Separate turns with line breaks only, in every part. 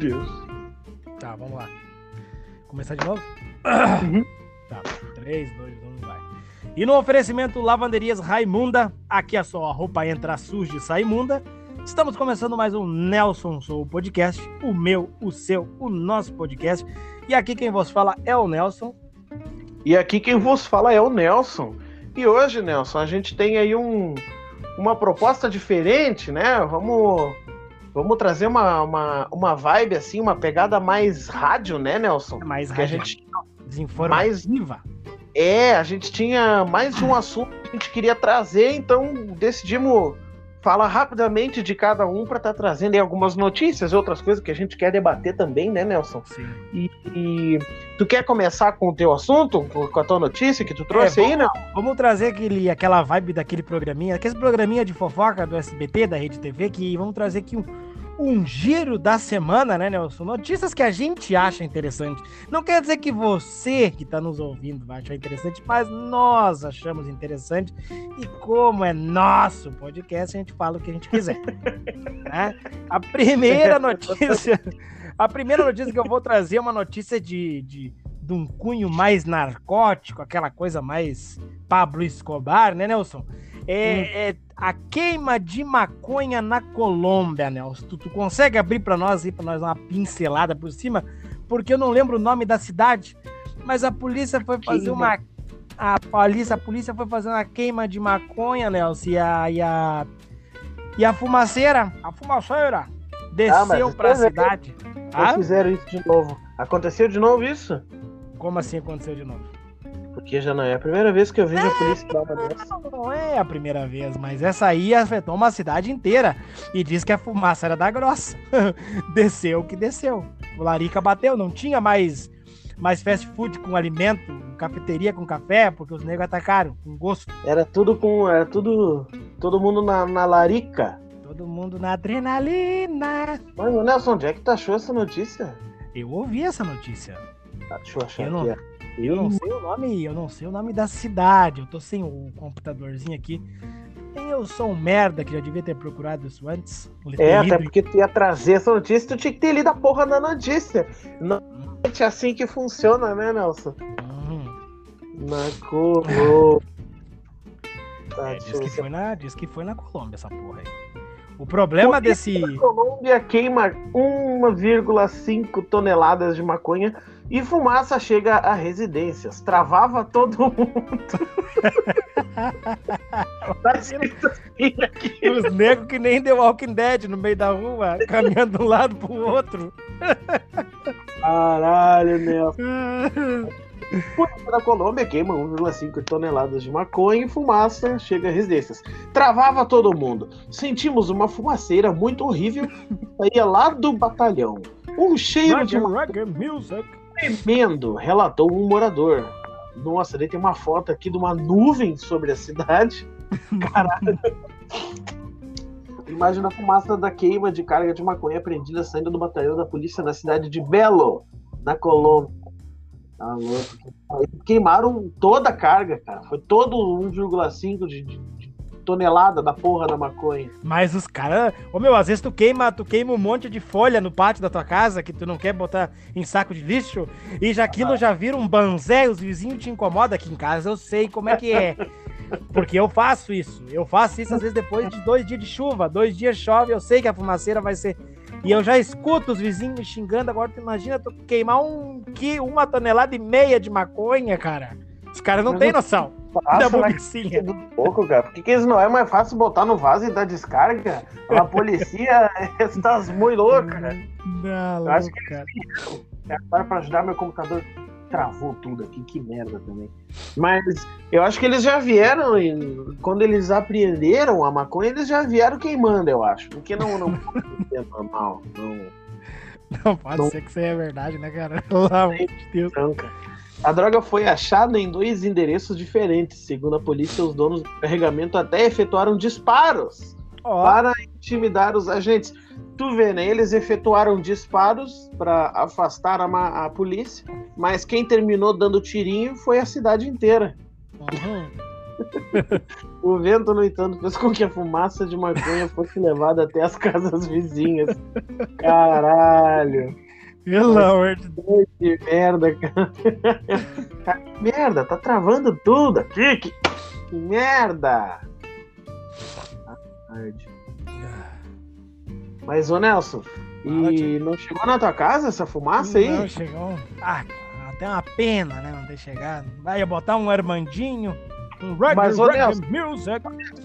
Deus.
Tá, vamos lá. Começar de novo?
Uhum.
Tá, 3, 2, 1, vai. E no oferecimento Lavanderias Raimunda, aqui é só a roupa entra suja e sai imunda. Estamos começando mais um Nelson Sou Podcast, o meu, o seu, o nosso podcast. E aqui quem vos fala é o Nelson.
E aqui quem vos fala é o Nelson. E hoje, Nelson, a gente tem aí um, uma proposta diferente, né? Vamos, vamos trazer uma, uma, uma vibe assim, uma pegada mais rádio, né, Nelson?
É mais
Que a
rádio,
gente
desinformativa.
é, a gente tinha mais de um assunto que a gente queria trazer, então decidimos falar rapidamente de cada um para estar trazendo aí algumas notícias, outras coisas que a gente quer debater também, né, Nelson?
Sim.
E, e tu quer começar com o teu assunto, com a tua notícia que tu trouxe
É,
aí, né?
Vamos trazer aquele, aquela vibe daquele programinha, aquele programinha de fofoca do SBT, da Rede TV, que vamos trazer aqui um, um giro da semana, né, Nelson? Notícias que a gente acha interessante. Não quer dizer que você que está nos ouvindo vai achar interessante, mas nós achamos interessante. E como é nosso podcast, a gente fala o que a gente quiser. né? A primeira notícia. A primeira notícia que eu vou trazer é uma notícia de, de, de um cunho mais narcótico, aquela coisa mais Pablo Escobar, né, Nelson? É, é a queima de maconha na Colômbia, Nelson. Tu, tu consegue abrir para nós aí, para nós dar uma pincelada por cima? Porque eu não lembro o nome da cidade, mas a polícia foi fazer
Queima.
uma. A polícia, a polícia foi fazer uma queima de maconha, Nelson, e a, e a, e a fumaceira, a fumaceira, desceu
mas
pra
isso é
cidade. Ah?
fizeram isso de novo. Aconteceu de novo isso?
Como assim aconteceu de novo?
Porque já não é a primeira vez que eu vejo a polícia dessa.
Não é a primeira vez, mas essa aí afetou uma cidade inteira. E diz que a fumaça era da grossa. desceu o que desceu. O Larica bateu, não tinha mais, mais fast food com alimento, cafeteria com café, porque os negros atacaram, com gosto.
Era tudo com. Era tudo. Todo mundo na, na larica.
Todo mundo na adrenalina.
Mas, Nelson, onde é que tu achou essa notícia?
Eu ouvi essa notícia.
Tá, deixa eu achar
Eu não-
aqui.
Eu não sei o nome, eu não sei o nome da cidade. Eu tô sem o computadorzinho aqui. Eu sou um merda que já devia ter procurado isso antes.
É,
Lido
até porque tu ia trazer essa notícia, tu tinha que ter lido a porra da notícia. Não é assim que funciona, né, Nelson?
Uhum.
Na Colômbia. Tá,
É, diz, que foi na, diz que foi na Colômbia essa porra aí. O problema desse.
A Colômbia queima 1,5 toneladas de maconha e fumaça chega a residências. Travava todo mundo. tá escrito assim aqui.
Os negros que nem The Walking Dead no meio da rua, caminhando de um lado pro outro.
Caralho, Nelson. Polícia da Colômbia queima 1,5 toneladas de maconha e fumaça chega a residências. Travava todo mundo. Sentimos uma fumaceira muito horrível saía lá do batalhão. Um cheiro de
reggae music.
Tremendo, relatou um morador. Nossa, daí tem uma foto aqui de uma nuvem sobre a cidade. Caralho. Imagina a fumaça da queima de carga de maconha apreendida saindo do batalhão da polícia na cidade de Belo, na Colômbia. Tá louco. Queimaram toda a carga, cara. Foi todo 1,5 de, de- de tonelada da porra da maconha.
Mas os caras. Ô meu, às vezes tu queima, tu queima um monte de folha no pátio da tua casa que tu não quer botar em saco de lixo e já aquilo já vira um banzé, os vizinhos te incomodam aqui em casa, eu sei como é que é. Porque eu faço isso. Eu faço isso às vezes depois de dois dias de chuva. Dois dias chove, eu sei que a fumaceira vai ser. E eu já escuto os vizinhos me xingando. Agora tu imagina tu queimar um, qui- uma tonelada e meia de maconha, cara. Os caras não têm noção da
na
bobicinha.
do pouco, cara. Por que, que eles não é mais fácil botar no vaso e dar descarga? A polícia está muito louca, cara.
Não,
Eu acho
louco, cara.
Agora para ajudar meu computador travou tudo aqui, que merda também. Mas eu acho que eles já vieram e quando eles apreenderam a maconha, eles já vieram queimando, eu acho. Porque não não pode ser normal, não
Não pode
Não.
ser que isso aí é verdade, né, cara? Pelo amor de Deus.
tranca. A droga foi achada em dois endereços diferentes. Segundo a polícia, os donos do carregamento até efetuaram disparos
Ó,
para intimidar os agentes. Tu vê, né? Eles efetuaram disparos para afastar a, a polícia, mas quem terminou dando tirinho foi a cidade inteira.
uhum.
o vento, no entanto, fez com que a fumaça de maconha fosse levada até as casas vizinhas. Caralho.
Pelo amor de
Deus. Que merda, cara. Que merda, tá travando tudo aqui. Que, que merda. Mas, ô Nelson, e não chegou na tua casa essa fumaça aí?
Não chegou. Ah, até uma pena, né? Não ter chegado. Vai botar um Armandinho, um Rock,
Mas, ô, Nelson,
Music.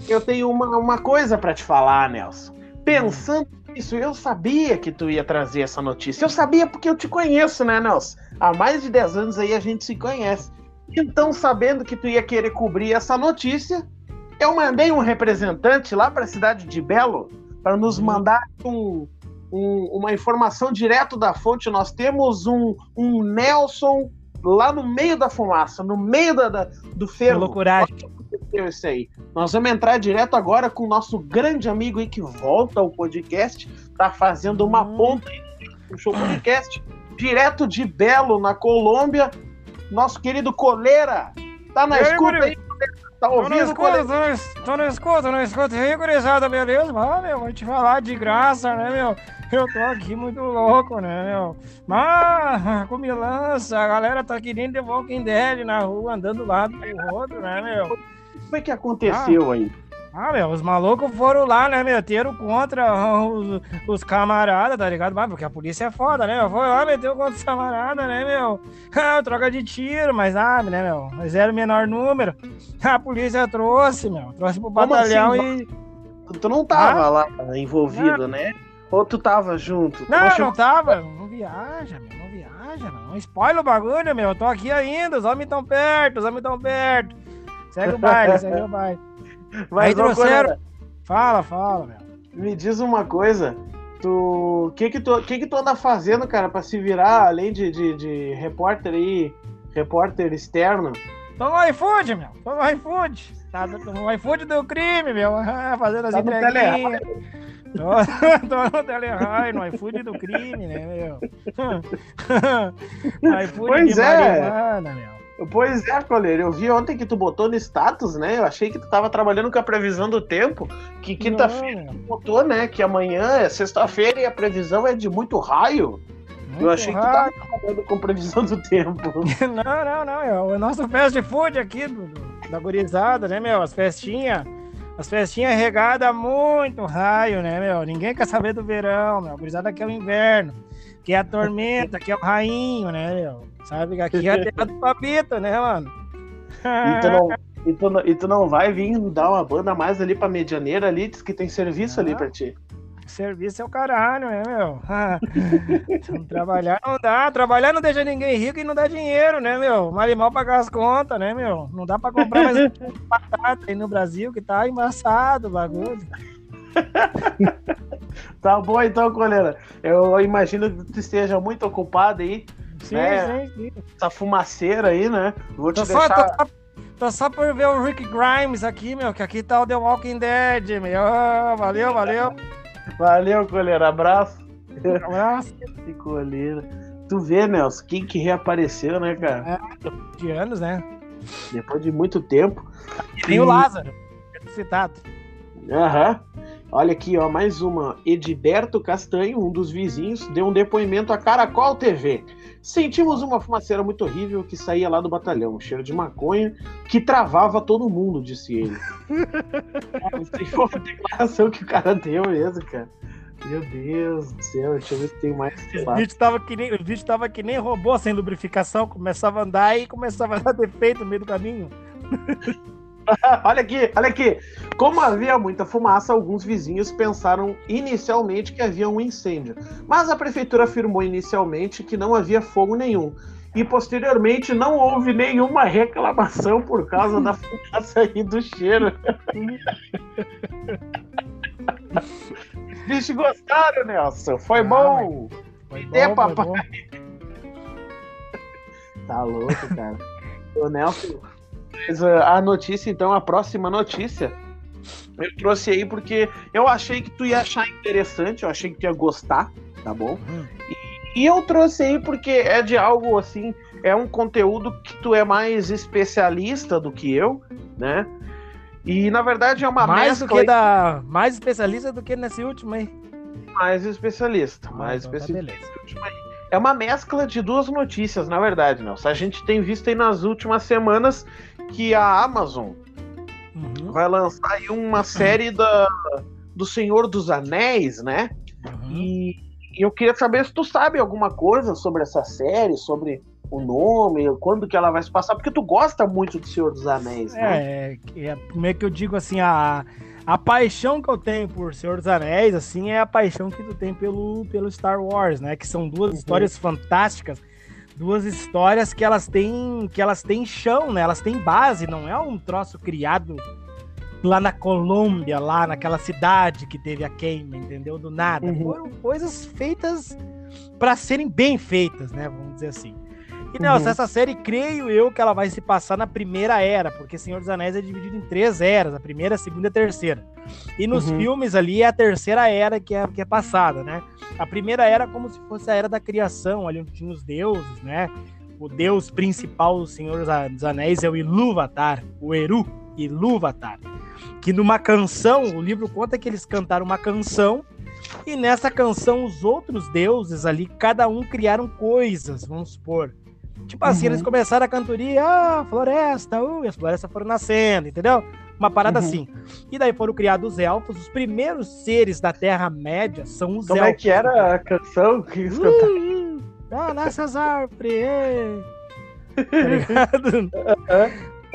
Eu tenho uma, uma coisa pra te falar, Nelson. Pensando nisso, eu sabia que tu ia trazer essa notícia. Eu sabia porque eu te conheço, né, Nelson? Há mais de 10 anos aí a gente se conhece. Então, sabendo que tu ia querer cobrir essa notícia, eu mandei um representante lá para a cidade de Belo para nos mandar um, um, uma informação direto da fonte. Nós temos um, um Nelson lá no meio da fumaça, no meio da, da do ferro.
loucuragem.
Isso aí. Nós vamos entrar direto agora com o nosso grande amigo aí que volta ao podcast, tá fazendo uma
Hum.
ponta aí no show podcast, direto de Belo, na Colômbia. Nosso querido Coleira. Tá na
E aí,
escuta aí? Tá
Tô
ouvindo,
escuta,
Coleira?
tô no, es- tô no escuta, tô no escuta. E aí, gurizada, beleza? Ah, meu, vou te falar de graça, né, meu? Eu tô aqui muito louco, né, meu? Mas, com lança, a galera tá aqui dentro de Walking Dead na rua, andando lá do outro, né, meu?
Foi que aconteceu aí?
Ah, meu, os malucos foram lá, né, meteram contra os, os camaradas, tá ligado? Mas porque a polícia é foda, né, meu? Foi lá, meteu contra os camaradas, né, meu? Ah, troca de tiro, mas sabe, né, meu? Mas era o menor número. A polícia trouxe, meu. Trouxe pro
Como
batalhão
assim,
e.
Tu- não tava lá envolvido, né? Ou tu tava junto? Tu
Não,
chegou-
não tava. Não viaja, meu. Não viaja, meu. Não spoiler o bagulho, meu. Eu tô aqui ainda. Os homens tão perto, os homens tão perto. Segue o baile, segue o baile.
Mas,
Aí trouxeram-
Coleira,
Fala, fala, meu.
Me diz uma coisa. Tu. O que que tu, que que tu anda fazendo, cara, pra se virar, além de, de, de repórter aí, repórter externo?
Tô no iFood, meu. Tô no iFood. Tá no iFood do crime, meu. Ah, Fazendo as
Tá no
entreguinhas. Tô, tô no Telehai, no iFood do crime, né, meu? no iFood
Pois
de
é.
marihuana, meu.
Pois é, Coleiro, eu vi ontem que tu botou no status, né? Eu achei que tu tava trabalhando com a previsão do tempo, que quinta-feira tu botou, né? Que amanhã é sexta-feira e a previsão é de muito raio. eu
Muito
achei que tu
raio.
tava trabalhando com previsão do tempo.
Não, não, não. É o nosso fast food aqui do, da gurizada, né, meu? As festinhas. As festinhas regadas muito raio, né, meu? Ninguém quer saber do verão, meu. A gurizada quer o inverno. Que é a tormenta, que é o rainho, né, meu? Sabe aqui é a terra do papito, né, mano?
E tu, não, e, tu não, e tu não vai vir dar uma banda mais ali pra medianeira ali, diz que tem serviço ali
Ah.
pra ti.
Serviço é o caralho, né, meu? Trabalhar não dá. Trabalhar não deixa ninguém rico e não dá dinheiro, né, meu? Mal e mal pagar as contas, né, meu? Não dá pra comprar mais batata aí no Brasil, que tá embaçado o bagulho.
Tá bom então, coleira. Eu imagino que tu esteja muito ocupado aí,
Sim,
É.
sim, sim.
essa fumaceira aí, né? Vou te
Tô
deixar.
tô, só, tô só por ver o Rick Grimes aqui, meu, que aqui tá o The Walking Dead, meu. Ah, Valeu, valeu.
Valeu, coleira. Abraço.
Um abraço
Que coleira. Tu vê, Nelson, quem que reapareceu, né, cara?
de anos, né?
Depois de muito tempo.
Tem o Lázaro, citado.
Aham. Olha aqui, ó, mais uma. Edilberto Castanho, um dos vizinhos, deu um depoimento à Caracol TV. Sentimos uma fumaceira muito horrível que saía lá do batalhão, um cheiro de maconha que travava todo mundo, disse ele. Cara, foi uma declaração que o cara deu mesmo, cara. Meu Deus do céu, deixa eu ver se tem mais.
O bicho tava que nem, o bicho tava que nem robô sem lubrificação, começava a andar e começava a dar defeito no meio do caminho.
olha aqui, olha aqui. Como havia muita fumaça, alguns vizinhos pensaram inicialmente que havia um incêndio. Mas a prefeitura afirmou inicialmente que não havia fogo nenhum. E posteriormente não houve nenhuma reclamação por causa da fumaça e do cheiro. Bicho gostaram, Nelson. Foi
Ah,
bom.
Foi
É,
bom,
papai.
foi bom.
Tá louco, cara. O Nelson. Mas a notícia, então, a próxima notícia, eu trouxe aí porque eu achei que tu ia achar interessante, eu achei que tu ia gostar, tá bom?
Hum.
E, e eu trouxe aí porque é de algo assim, é um conteúdo que tu é mais especialista do que eu, né? E na verdade é uma
mais
mescla
do que da mais especialista do que nesse último aí.
mais especialista, mais
então tá
especialista.
beleza.
É uma mescla de duas notícias, na verdade, Nelson. A gente tem visto aí nas últimas semanas que a Amazon
Uhum,
vai lançar aí uma série da, do Senhor dos Anéis, né?
uhum.
E, e eu queria saber se tu sabe alguma coisa sobre essa série, sobre o nome, quando que ela vai se passar, porque tu gosta muito do Senhor dos Anéis, né?
É, é, é meio que eu digo assim, a, a paixão que eu tenho por Senhor dos Anéis, assim, é a paixão que tu tem pelo, pelo Star Wars, né? Que são duas
Uhum.
histórias fantásticas, duas histórias que elas têm que elas têm chão, né? Elas têm base, não é um troço criado lá na Colômbia, lá naquela cidade que teve a queima, entendeu? Do nada.
Uhum.
Foram coisas feitas para serem bem feitas, né? Vamos dizer assim. E Nelson,
Uhum.
essa série, creio eu que ela vai se passar na primeira era, porque Senhor dos Anéis é dividido em três eras, a primeira, a segunda e a terceira. E nos
Uhum.
filmes ali é a terceira era que é, que é passada, né? A primeira era como se fosse a era da criação, ali onde tinha os deuses, né? O deus principal do Senhor dos Anéis é o Ilúvatar, o Eru Ilúvatar. Que numa canção, o livro conta que eles cantaram uma canção e nessa canção os outros deuses ali, cada um criaram coisas, vamos supor. Tipo assim,
Uhum.
eles começaram a cantoria, ah, floresta, uh, e as florestas foram nascendo, entendeu? Uma parada
Uhum.
assim. E daí foram criados os elfos, os primeiros seres da Terra-média são os
Como
elfos.
é que era a canção que eles cantaram?
Uh, uh, ah, nessas árvores, tá ligado?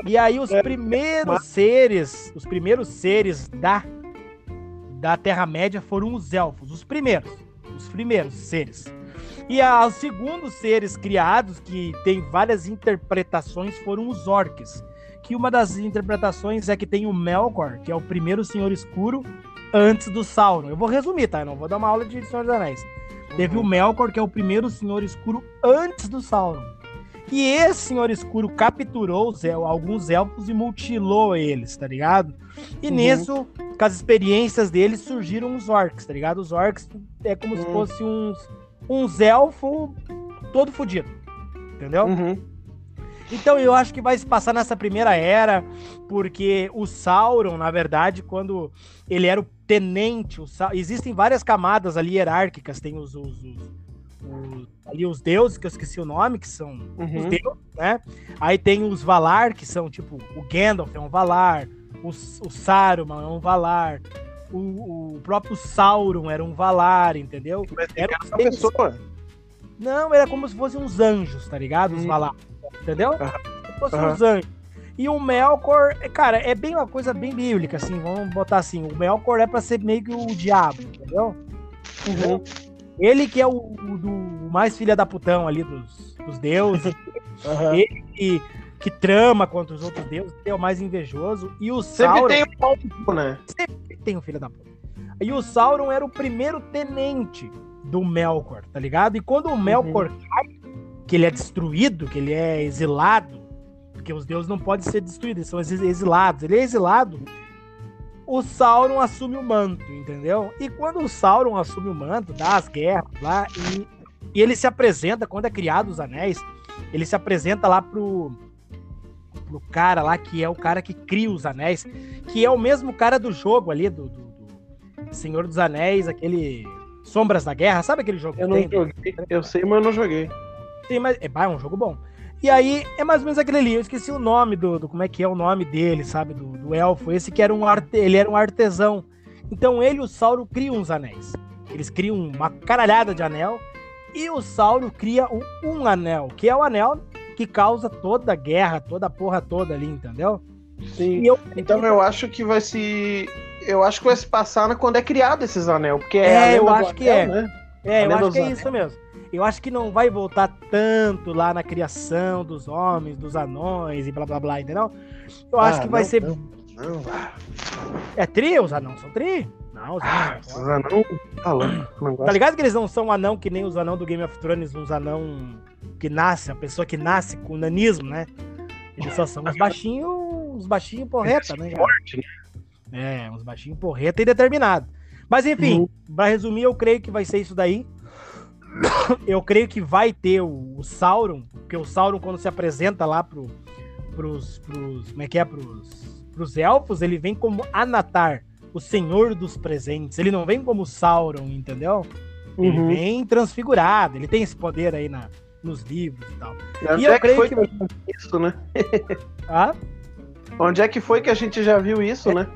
E aí os
É,
primeiros seres, os primeiros seres da da Terra-média foram os elfos, os primeiros, os primeiros seres. E os segundos seres criados, que tem várias interpretações, foram os orques. Que uma das interpretações é que tem o Melkor, que é o primeiro Senhor Escuro, antes do Sauron. Eu vou resumir, tá? Eu não vou dar uma aula de Senhor dos Anéis. Teve o Melkor, que é o primeiro Senhor Escuro antes do Sauron. E esse Senhor Escuro capturou os el- alguns elfos e mutilou eles, tá ligado? E
Uhum.
nisso, com as experiências deles, surgiram os orcs, tá ligado? Os orcs é como se
Hum.
fosse uns, uns elfos todo fodido, entendeu?
Uhum.
Então eu acho que vai se passar nessa primeira era, porque o Sauron, na verdade, quando ele era o tenente, o existem várias camadas ali hierárquicas, tem os, os- os- os- ali os deuses, que eu esqueci o nome, que são os
Uhum.
deuses, né? Aí tem os Valar, que são tipo, o Gandalf é um Valar, o, o Saruman é um Valar, o, o próprio Sauron era um Valar, entendeu?
Mas
Era seis-
pessoa.
Não, era como se fossem uns anjos, tá ligado? Os
Hum.
Valar, entendeu? Como se fossem uns anjos. E o Melkor, é, cara, é bem uma coisa bem bíblica, assim, vamos botar assim, o Melkor é pra ser meio que o diabo, entendeu?
Uhum.
Ele que é o, o do mais filha da putão ali dos, dos deuses,
Aham.
que, que trama contra os outros deuses, é o mais invejoso, e o
Sempre
Sauron
tem um ponto, né?
Tem um filho da puta. E o Sauron era o primeiro tenente do Melkor, tá ligado? E quando o Melkor cai, que ele é destruído, que ele é exilado, porque os deuses não podem ser destruídos, eles são exi- exilados. Ele é exilado, o Sauron assume o manto, entendeu? E quando o Sauron assume o manto, dá as guerras lá, e, e ele se apresenta, quando é criado os anéis, ele se apresenta lá pro, pro cara lá, que é o cara que cria os anéis, que é o mesmo cara do jogo ali, do, do- do Senhor dos Anéis, aquele Sombras da Guerra, sabe aquele jogo
Eu
que
não
tem?
joguei. Eu sei, mas eu não joguei.
Tem, mas é, é um jogo bom. E aí, é mais ou menos aquele ali. Eu esqueci o nome do, do- como é que é o nome dele, sabe? Do, do elfo. Esse que era um arte, ele era um artesão. Então ele e o Sauron criam uns anéis. Eles criam uma caralhada de anel. E o Sauron cria um, um anel, que é o anel que causa toda a guerra, toda a porra toda ali, entendeu?
Sim.
Eu,
Então eu acho que vai se. Eu acho que vai se passar quando é criado esses anel. Porque é,
É, eu acho que
anel,
é.
Né?
É, eu acho que é isso mesmo. Eu acho que não vai voltar tanto lá na criação dos homens, dos anões e blá blá blá, entendeu? Eu acho
Ah,
que vai
não,
ser.
Não, não.
É tri os anãos? São tri? Não, os
ah,
anãos. são-
anão. Tá
Tá ligado que eles não são anão que nem os anão do Game of Thrones, uns anão que nasce, a pessoa que nasce com nanismo, né? Eles só são uns baixinhos, uns baixinhos porreta, né?
Forte, né?
É, uns baixinhos porreta e determinado. Mas enfim,
Uhum.
pra resumir, eu creio que vai ser isso daí. Eu creio que vai ter o, o Sauron, porque o Sauron, quando se apresenta lá pro, pros, pros. Como é que é? Pros. pros elfos, ele vem como Anatar, o senhor dos presentes. Ele não vem como Sauron, entendeu? Ele
Uhum.
vem transfigurado, ele tem esse poder aí na, nos livros e tal.
Onde
E eu
é que
creio
foi
que-
que... a gente viu isso, né?
Ah?
Onde é que foi que a gente já viu isso, né?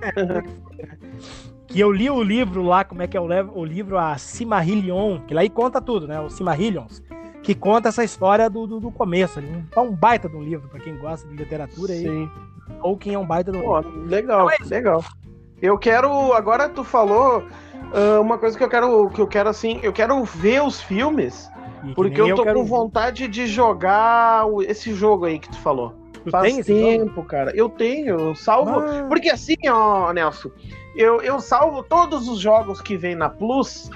Que eu li o livro lá, como é que é o, o livro, a Cimarillion, que lá aí conta tudo, né? O Cimarillions, que conta essa história do, do, do começo. ali. É um baita de um livro, pra quem gosta de literatura aí.
Sim.
Tolkien é um baita de um
Pô, legal,
Então é
legal. Eu quero. Agora tu falou ah, uma coisa que eu quero. Que eu quero assim. Eu quero ver os filmes.
Que
Porque eu tô
quero-
com vontade de jogar esse jogo aí que tu falou.
Tu
Faz
tem jogo?
tempo, cara. Eu tenho, eu salvo.
Ah,
Porque assim, ó, Nelson, eu, eu salvo todos os jogos que vem na Plus,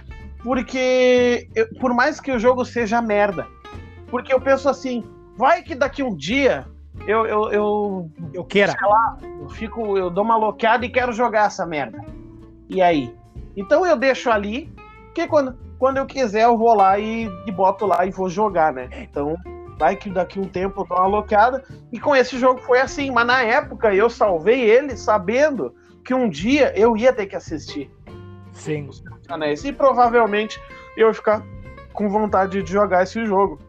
porque eu- por mais que o jogo seja merda, porque eu penso assim, vai que daqui um dia eu, eu, eu,
eu queira.
eu fico, eu dou uma loqueada e quero jogar essa merda. E aí? Então eu deixo ali, que quando, quando eu quiser eu vou lá e, e boto lá e vou jogar, né? Então vai que daqui um tempo eu dou uma. E com esse jogo foi assim, mas na época eu salvei ele sabendo que um dia eu ia ter que assistir
Sim.
os Anéis. E provavelmente eu ia ficar com vontade de jogar esse jogo.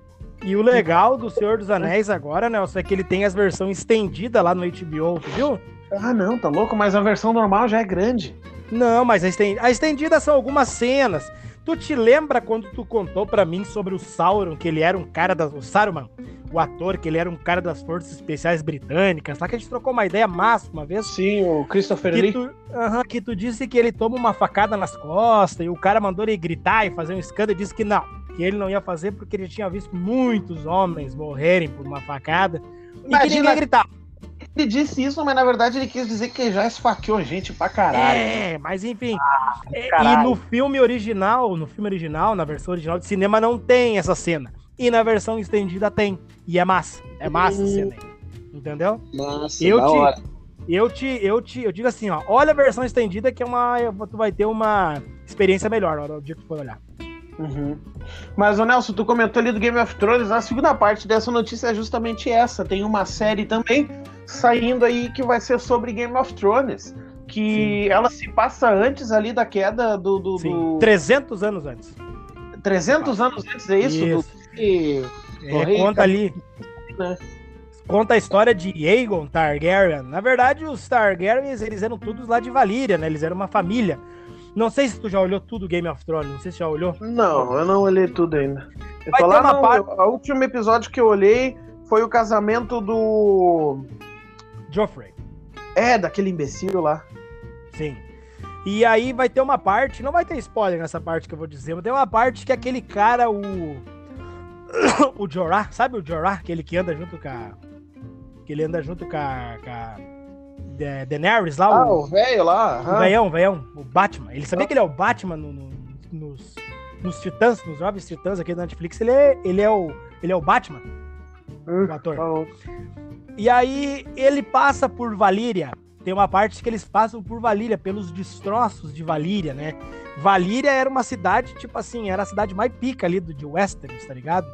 E o legal do Senhor dos Anéis agora, Nelson, é que ele tem as versões estendidas lá no HBO, viu?
Ah, não, tá louco, mas a versão normal já é grande.
Não, mas a estendida, a estendida são algumas cenas. Tu te lembra quando tu contou pra mim sobre o Sauron, que ele era um cara das. O Saruman, o ator, que ele era um cara das Forças Especiais Britânicas, lá que a gente trocou uma ideia massa uma vez.
Sim, o Christopher
Que
Lee.
tu, aham, que tu disse que ele toma uma facada nas costas e o cara mandou ele gritar e fazer um escândalo e disse que não, que ele não ia fazer porque ele tinha visto muitos homens morrerem por uma facada e que
Imagina-
ninguém gritava.
Ele disse isso, mas na verdade ele quis dizer que já esfaqueou gente pra caralho.
É, mas enfim. É, e no filme original, no filme original, na versão original de cinema, não tem essa cena. E na versão estendida tem. E é massa. É massa a cena aí. Entendeu?
Nossa,
Eu
da
te-
hora.
Eu te, eu te, eu digo assim, ó, olha a versão estendida que é uma, tu vai ter uma experiência melhor na hora do dia que tu for olhar.
Uhum. Mas, ô Nelson, tu comentou ali do Game of Thrones, a segunda parte dessa notícia é justamente essa. Tem uma série também saindo aí que vai ser sobre Game of Thrones. Que ela se passa antes ali da queda do. do,
Sim,
do
300 anos antes.
300 anos antes, é isso?
Isso.
Do... que-
É, conta ali.
né?
Conta a história de Aegon Targaryen. Na verdade, os Targaryens, eles eram todos lá de Valíria, né? Eles eram uma família. Não sei se tu já olhou tudo Game of Thrones, não sei se já olhou.
Não, eu não olhei tudo ainda. Eu
Vai
tô lá
uma
no-
parte-
O último episódio que eu olhei foi o casamento do.
Joffrey.
É, daquele imbecil lá.
Sim. E aí vai ter uma parte, não vai ter spoiler nessa parte que eu vou dizer, mas tem uma parte que aquele cara, o. o Jorah, sabe o Jorah? Aquele que anda junto com a. Que ele anda junto com a. Com a Da- Daenerys lá,
Ah,
o,
velho lá.
o veião, o veião, o Batman. Ele sabia que ele é o Batman no- no- nos, nos Titãs, nos jovens Titãs aqui da Netflix. Ele é, ele é, o, ele é o Batman,
Hum,
o ator.
falou.
E aí ele passa por Valíria. Tem uma parte que eles passam por Valíria, pelos destroços de Valíria, né? Valíria era uma cidade, tipo assim, era a cidade mais pica ali do, de Westeros, tá ligado?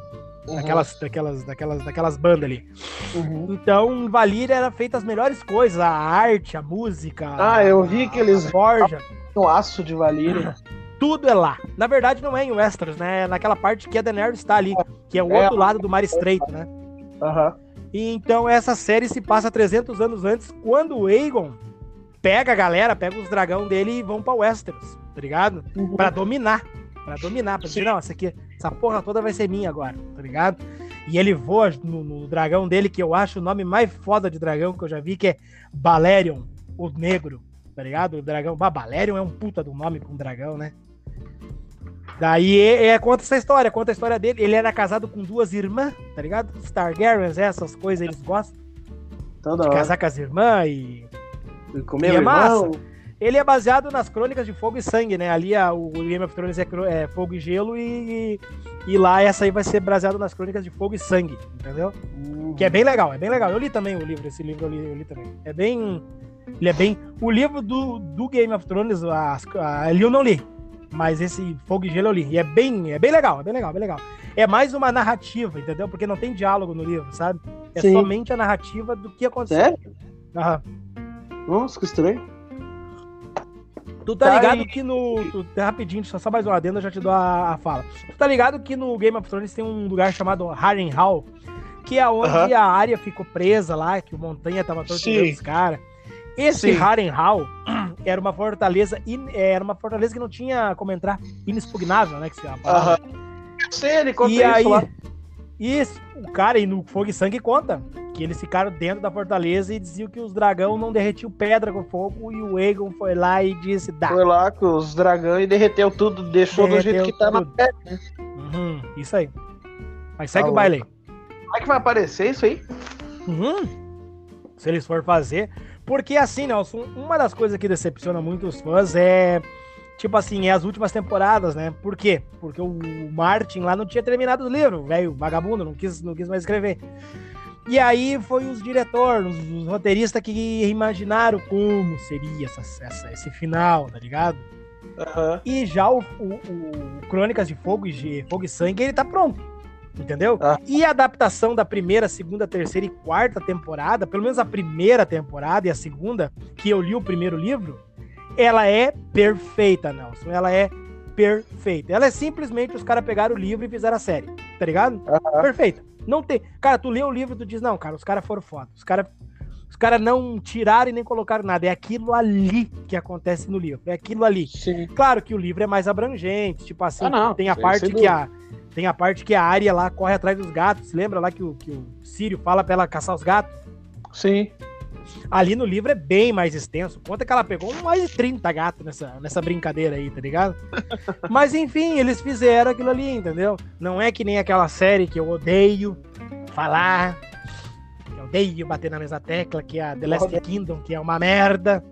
Daquelas, daquelas, daquelas, daquelas bandas ali.
Uhum.
Então, Valíria era feita as melhores coisas, a arte, a música.
Ah, eu vi que eles
a forja,
o aço de Valíria.
tudo é lá. Na verdade, não é em Westeros, né? É naquela parte que a Daenerys está ali, que é o
É.
outro lado do Mar Estreito, né?
Aham.
E então essa série se passa 300 anos antes, quando o Aegon pega a galera, pega os dragão dele e vão pra Westeros, tá ligado?
Uhum.
Pra dominar. Pra dominar, pra dizer, não, essa aqui, essa porra toda vai ser minha agora, tá ligado? E ele voa no, no dragão dele, que eu acho o nome mais foda de dragão que eu já vi, que é Balerion, o negro, tá ligado? O dragão, bah, Balerion é um puta do nome pra um dragão, né? Daí é, conta essa história, conta a história dele. Ele era casado com duas irmãs, tá ligado? Os Targaryens, essas coisas, eles gostam
Toda
de
hora.
casar com as irmãs e
E comer
E é
irmão.
massa. Ele é baseado nas crônicas de Fogo e Sangue, né? Ali a- o Game of Thrones é, é Fogo e Gelo e, e lá essa aí vai ser baseado nas crônicas de Fogo e Sangue, entendeu?
Uhum.
Que é bem legal, é bem legal. Eu li também o livro, esse livro eu li, eu li também. É bem. Ele é bem. O livro do, do Game of Thrones, as, a, ali eu não li. Mas esse Fogo e Gelo eu li. E é bem, é bem legal, é bem legal, bem legal. É mais uma narrativa, entendeu? Porque não tem diálogo no livro, sabe? É
Sim.
somente a narrativa do que aconteceu.
Sério?
Aham.
Nossa, que estranho.
Tu tá,
Tá
ligado
aí.
que no. Tu, rapidinho, só, só mais uma adenda, eu já te dou a, a fala. Tu tá ligado que no Game of Thrones tem um lugar chamado Harrenhal, que é onde
Aham.
a área ficou presa lá, que o Montanha tava torturando os caras. Esse
Sim.
Harrenhal era uma fortaleza, in- era uma fortaleza que não tinha como entrar, inexpugnável, né? Que se chama.
Aham. Eu sei, ele conta
E
isso
aí,
lá.
Isso, o cara, e no Fogo e Sangue conta que eles ficaram dentro da fortaleza e diziam que os dragão não derretiam pedra com fogo e o Aegon foi lá e disse, dá.
Foi lá com os dragões e derreteu tudo, deixou do jeito
Derreteu
que tá na
tudo.
pele.
Uhum, isso aí. Mas segue
Tá
o baile aí.
Como é que vai aparecer isso aí?
Uhum. Se eles for fazer. Porque assim, Nelson, uma das coisas que decepciona muito os fãs é. Tipo assim, é as últimas temporadas, né? Por quê? Porque o Martin lá não tinha terminado o livro, velho, vagabundo, não quis, não quis mais escrever. E aí foi os diretores, os, os roteiristas que imaginaram como seria essa, essa- esse final, tá ligado?
Aham.
E já o, o- o Crônicas de Fogo e, de Fogo e Sangue, ele tá pronto. Entendeu?
Ah.
E a adaptação da primeira, segunda, terceira e quarta temporada, pelo menos a primeira temporada e a segunda, que eu li o primeiro livro, ela é perfeita, Nelson. Ela é perfeita. Ela é simplesmente os caras pegaram o livro e fizeram a série. Tá ligado? Perfeita. Não tem. Cara, tu lê o livro e tu diz, não, cara, os caras foram foda. Os caras. Os caras não tiraram e nem colocaram nada. É aquilo ali que acontece no livro. É aquilo ali.
Sim.
Claro que o livro é mais abrangente, tipo assim,
Ah, não,
tem a parte que a tem a parte que a área lá corre atrás dos gatos. Lembra lá que o, que o Sírio fala pra ela caçar os gatos?
Sim.
Ali no livro é bem mais extenso. Conta que ela pegou mais de 30 gatos nessa, nessa brincadeira aí, tá ligado? Mas enfim, eles fizeram aquilo ali, entendeu? Não é que nem aquela série que eu odeio falar, que eu odeio bater na mesma tecla, que é a The Last Kingdom, que é uma merda.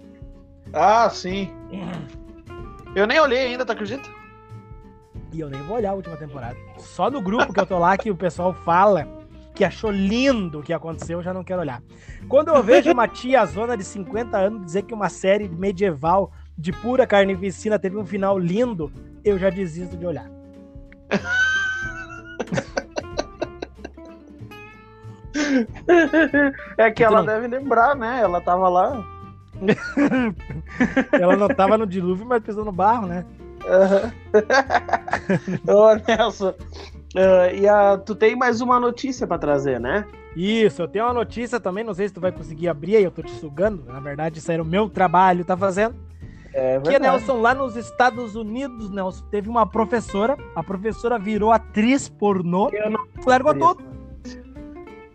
Ah, sim. Eu nem olhei ainda, tá acredita?
E eu nem vou olhar a última temporada. Só no grupo que eu tô lá que o pessoal fala que achou lindo o que aconteceu, eu já não quero olhar. Quando eu vejo uma tia zona de 50 anos dizer que uma série medieval de pura carnificina teve um final lindo, eu já desisto de olhar.
É que ela
não-
deve lembrar, né? Ela tava lá.
Ela não tava no dilúvio, mas pisou no barro, né?
Aham. Ô, Nelson. Ah, e a, tu tem mais uma notícia pra trazer, né?
Isso, eu tenho uma notícia também, não sei se tu vai conseguir abrir aí, eu tô te sugando. Na verdade, isso era o meu trabalho, tá fazendo.
É
Que, Nelson, lá nos Estados Unidos, Nelson, teve uma professora. A professora virou atriz pornô.
Eu não
Largou tudo.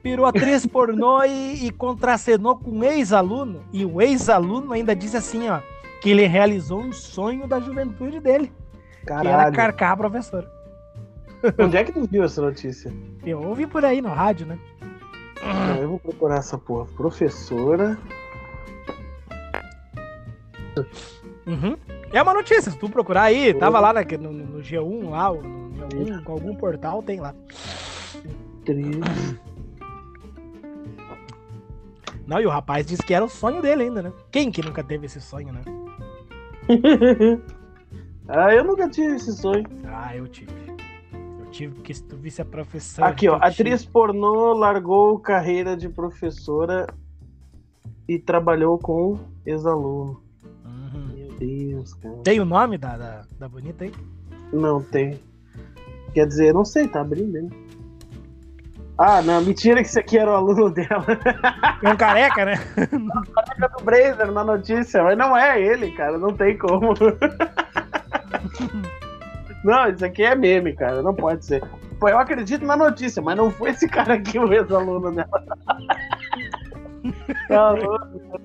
Virou atriz pornô e, e contracenou com um ex-aluno. E o ex-aluno ainda disse assim, ó. Que ele realizou um sonho da juventude dele. Que era
Caralho.
carcar a professora.
Onde é que tu viu essa notícia?
Eu ouvi por aí no rádio, né?
Não, eu vou procurar essa porra. Professora.
Uhum. É uma notícia, se tu procurar aí, tava lá na- no, no- no G1, lá, no G1, com algum portal, tem lá.
Atriz.
Não, e o rapaz disse que era o sonho dele ainda, né? Quem que nunca teve esse sonho, né?
ah, eu nunca tive esse sonho.
Ah, eu tive. Tive, porque se tu visse a professora.
Aqui, ó.
eu
Atriz pornô largou carreira de professora e trabalhou com ex-aluno.
Uhum.
Meu Deus, cara.
Tem o nome da, da, da bonita aí?
Não tem. Quer dizer, não sei, tá abrindo ainda. Ah, não, mentira que esse aqui era o aluno dela.
É um careca, né?
Era do Brazer na notícia, mas não é ele, cara, não tem como. não, isso aqui é meme, cara, não pode ser. Pô, eu acredito na notícia, mas não foi esse cara aqui o ex-aluno dela. Tá louco.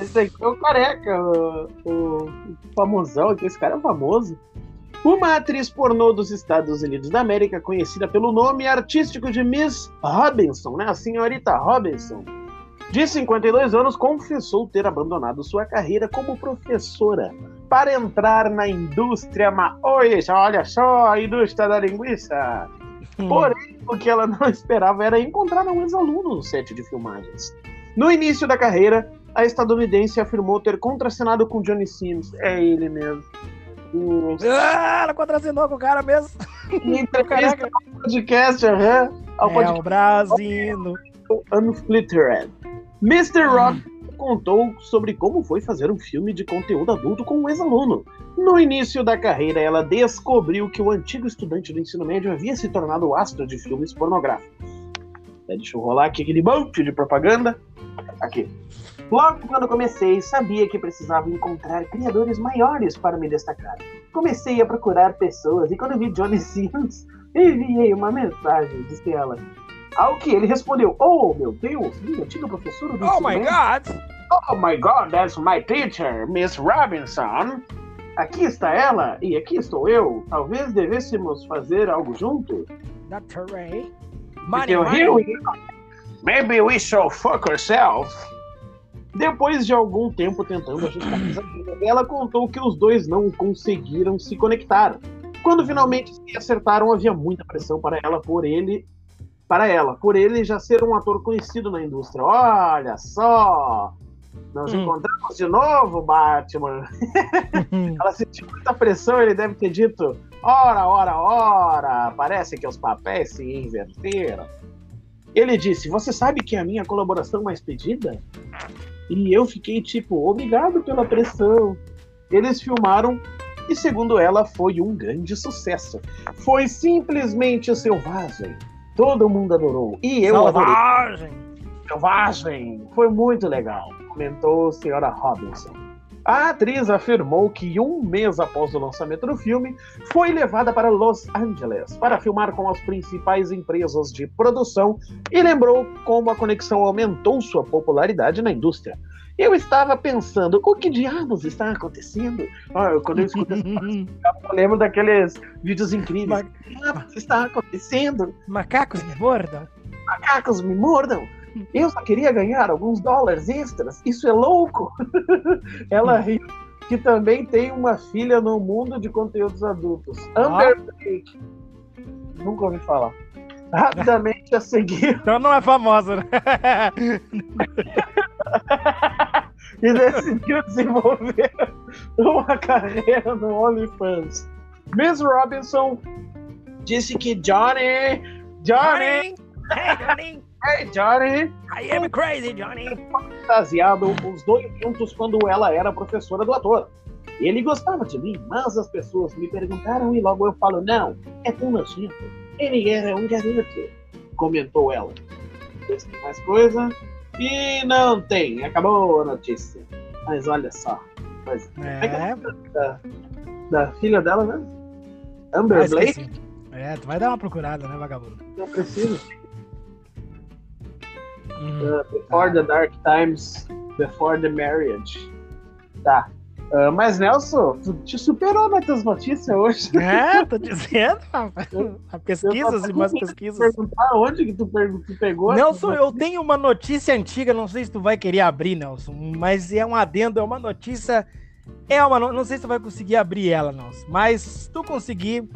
esse aqui é o careca, o, o famosão aqui, esse cara é famoso. Uma atriz pornô dos Estados Unidos da América, conhecida pelo nome artístico de Miss Robinson, né? A senhorita Robinson, de 52 anos, confessou ter abandonado sua carreira como professora para entrar na indústria maoísta. Olha só, a indústria da linguiça. Porém, o que ela não esperava era encontrar um ex-aluno no set de filmagens. No início da carreira, a estadunidense afirmou ter contracenado com Johnny Sims. É ele mesmo. Hum,
Ah, ela contracenou com o cara mesmo.
Em entrevista ao podcast, aham, ao
É
podcast
o Brasil.
Unfiltered. Mr. Rock contou sobre como foi fazer um filme de conteúdo adulto com um ex-aluno. No início da carreira, ela descobriu que o antigo estudante do ensino médio havia se tornado astro de filmes pornográficos. É, deixa eu rolar aqui aquele monte de propaganda. Aqui. Logo quando comecei, sabia que precisava encontrar criadores maiores para me destacar. Comecei a procurar pessoas e quando vi Johnny Sims, enviei uma mensagem, disse ela. Ao que ele respondeu: Oh, meu Deus, minha antiga professora do
Oh my God!
Oh my God, that's my teacher, Miss Robinson. Aqui está ela e aqui estou eu. Talvez devêssemos fazer algo junto.
Dr. Ray.
Money, money. Maybe we shall fuck ourselves. Depois de algum tempo tentando ajustar a ela contou que os dois não conseguiram se conectar. Quando finalmente se acertaram, havia muita pressão para ela por ele, para ela, por ele já ser um ator conhecido na indústria. Olha só, nós hum. encontramos de novo, Batman. ela sentiu muita pressão, ele deve ter dito: ora, ora, ora, parece que os papéis se inverteram. Ele disse: Você sabe que é a minha colaboração mais pedida? E eu fiquei tipo, obrigado pela pressão. Eles filmaram e, segundo ela, foi um grande sucesso. Foi simplesmente selvagem. Todo mundo adorou. E eu
selvagem.
adorei. Selvagem! Foi muito legal, comentou a senhora Robinson. A atriz afirmou que um mês após o lançamento do filme, foi levada para Los Angeles para filmar com as principais empresas de produção e lembrou como a conexão aumentou sua popularidade na indústria. Eu estava pensando, o que diabos está acontecendo? Ah, quando eu escuto essa eu lembro daqueles vídeos incríveis. Ma... O que diabos está acontecendo?
Macacos me mordam.
Macacos me mordam. Eu só queria ganhar alguns dólares extras. Isso é louco. Ela riu que também tem uma filha no mundo de conteúdos adultos. Amber Blake. Nunca ouvi falar. Rapidamente a seguir.
Então não é famosa, né?
e decidiu desenvolver uma carreira no OnlyFans. Miss Robinson disse que Johnny. Johnny!
Johnny! Hey, Johnny!
Hey, Johnny!
I am crazy, Johnny!
Fantasiado os dois juntos quando ela era professora do ator. Ele gostava de mim, mas as pessoas me perguntaram e logo eu falo: não, é tão nojento. Ele era um garoto, comentou ela. Tem mais coisa? E não tem, acabou a notícia. Mas olha só. Mas, é. é, é da, da, filha dela, né? Amber ah, Blake?
É, tu vai dar uma procurada, né, vagabundo?
Não preciso. Uh, before the Dark Times, Before the Marriage. Tá. Uh, mas, Nelson, tu te superou nas tuas notícias hoje.
É, tô dizendo, rapaz. Pesquisas e mais pesquisas.
perguntar onde que tu, tu pegou.
Nelson, eu tenho uma notícia antiga, não sei se tu vai querer abrir, Nelson, mas é um adendo, é uma notícia. É uma. Não sei se tu vai conseguir abrir ela, Nelson, mas se tu conseguir,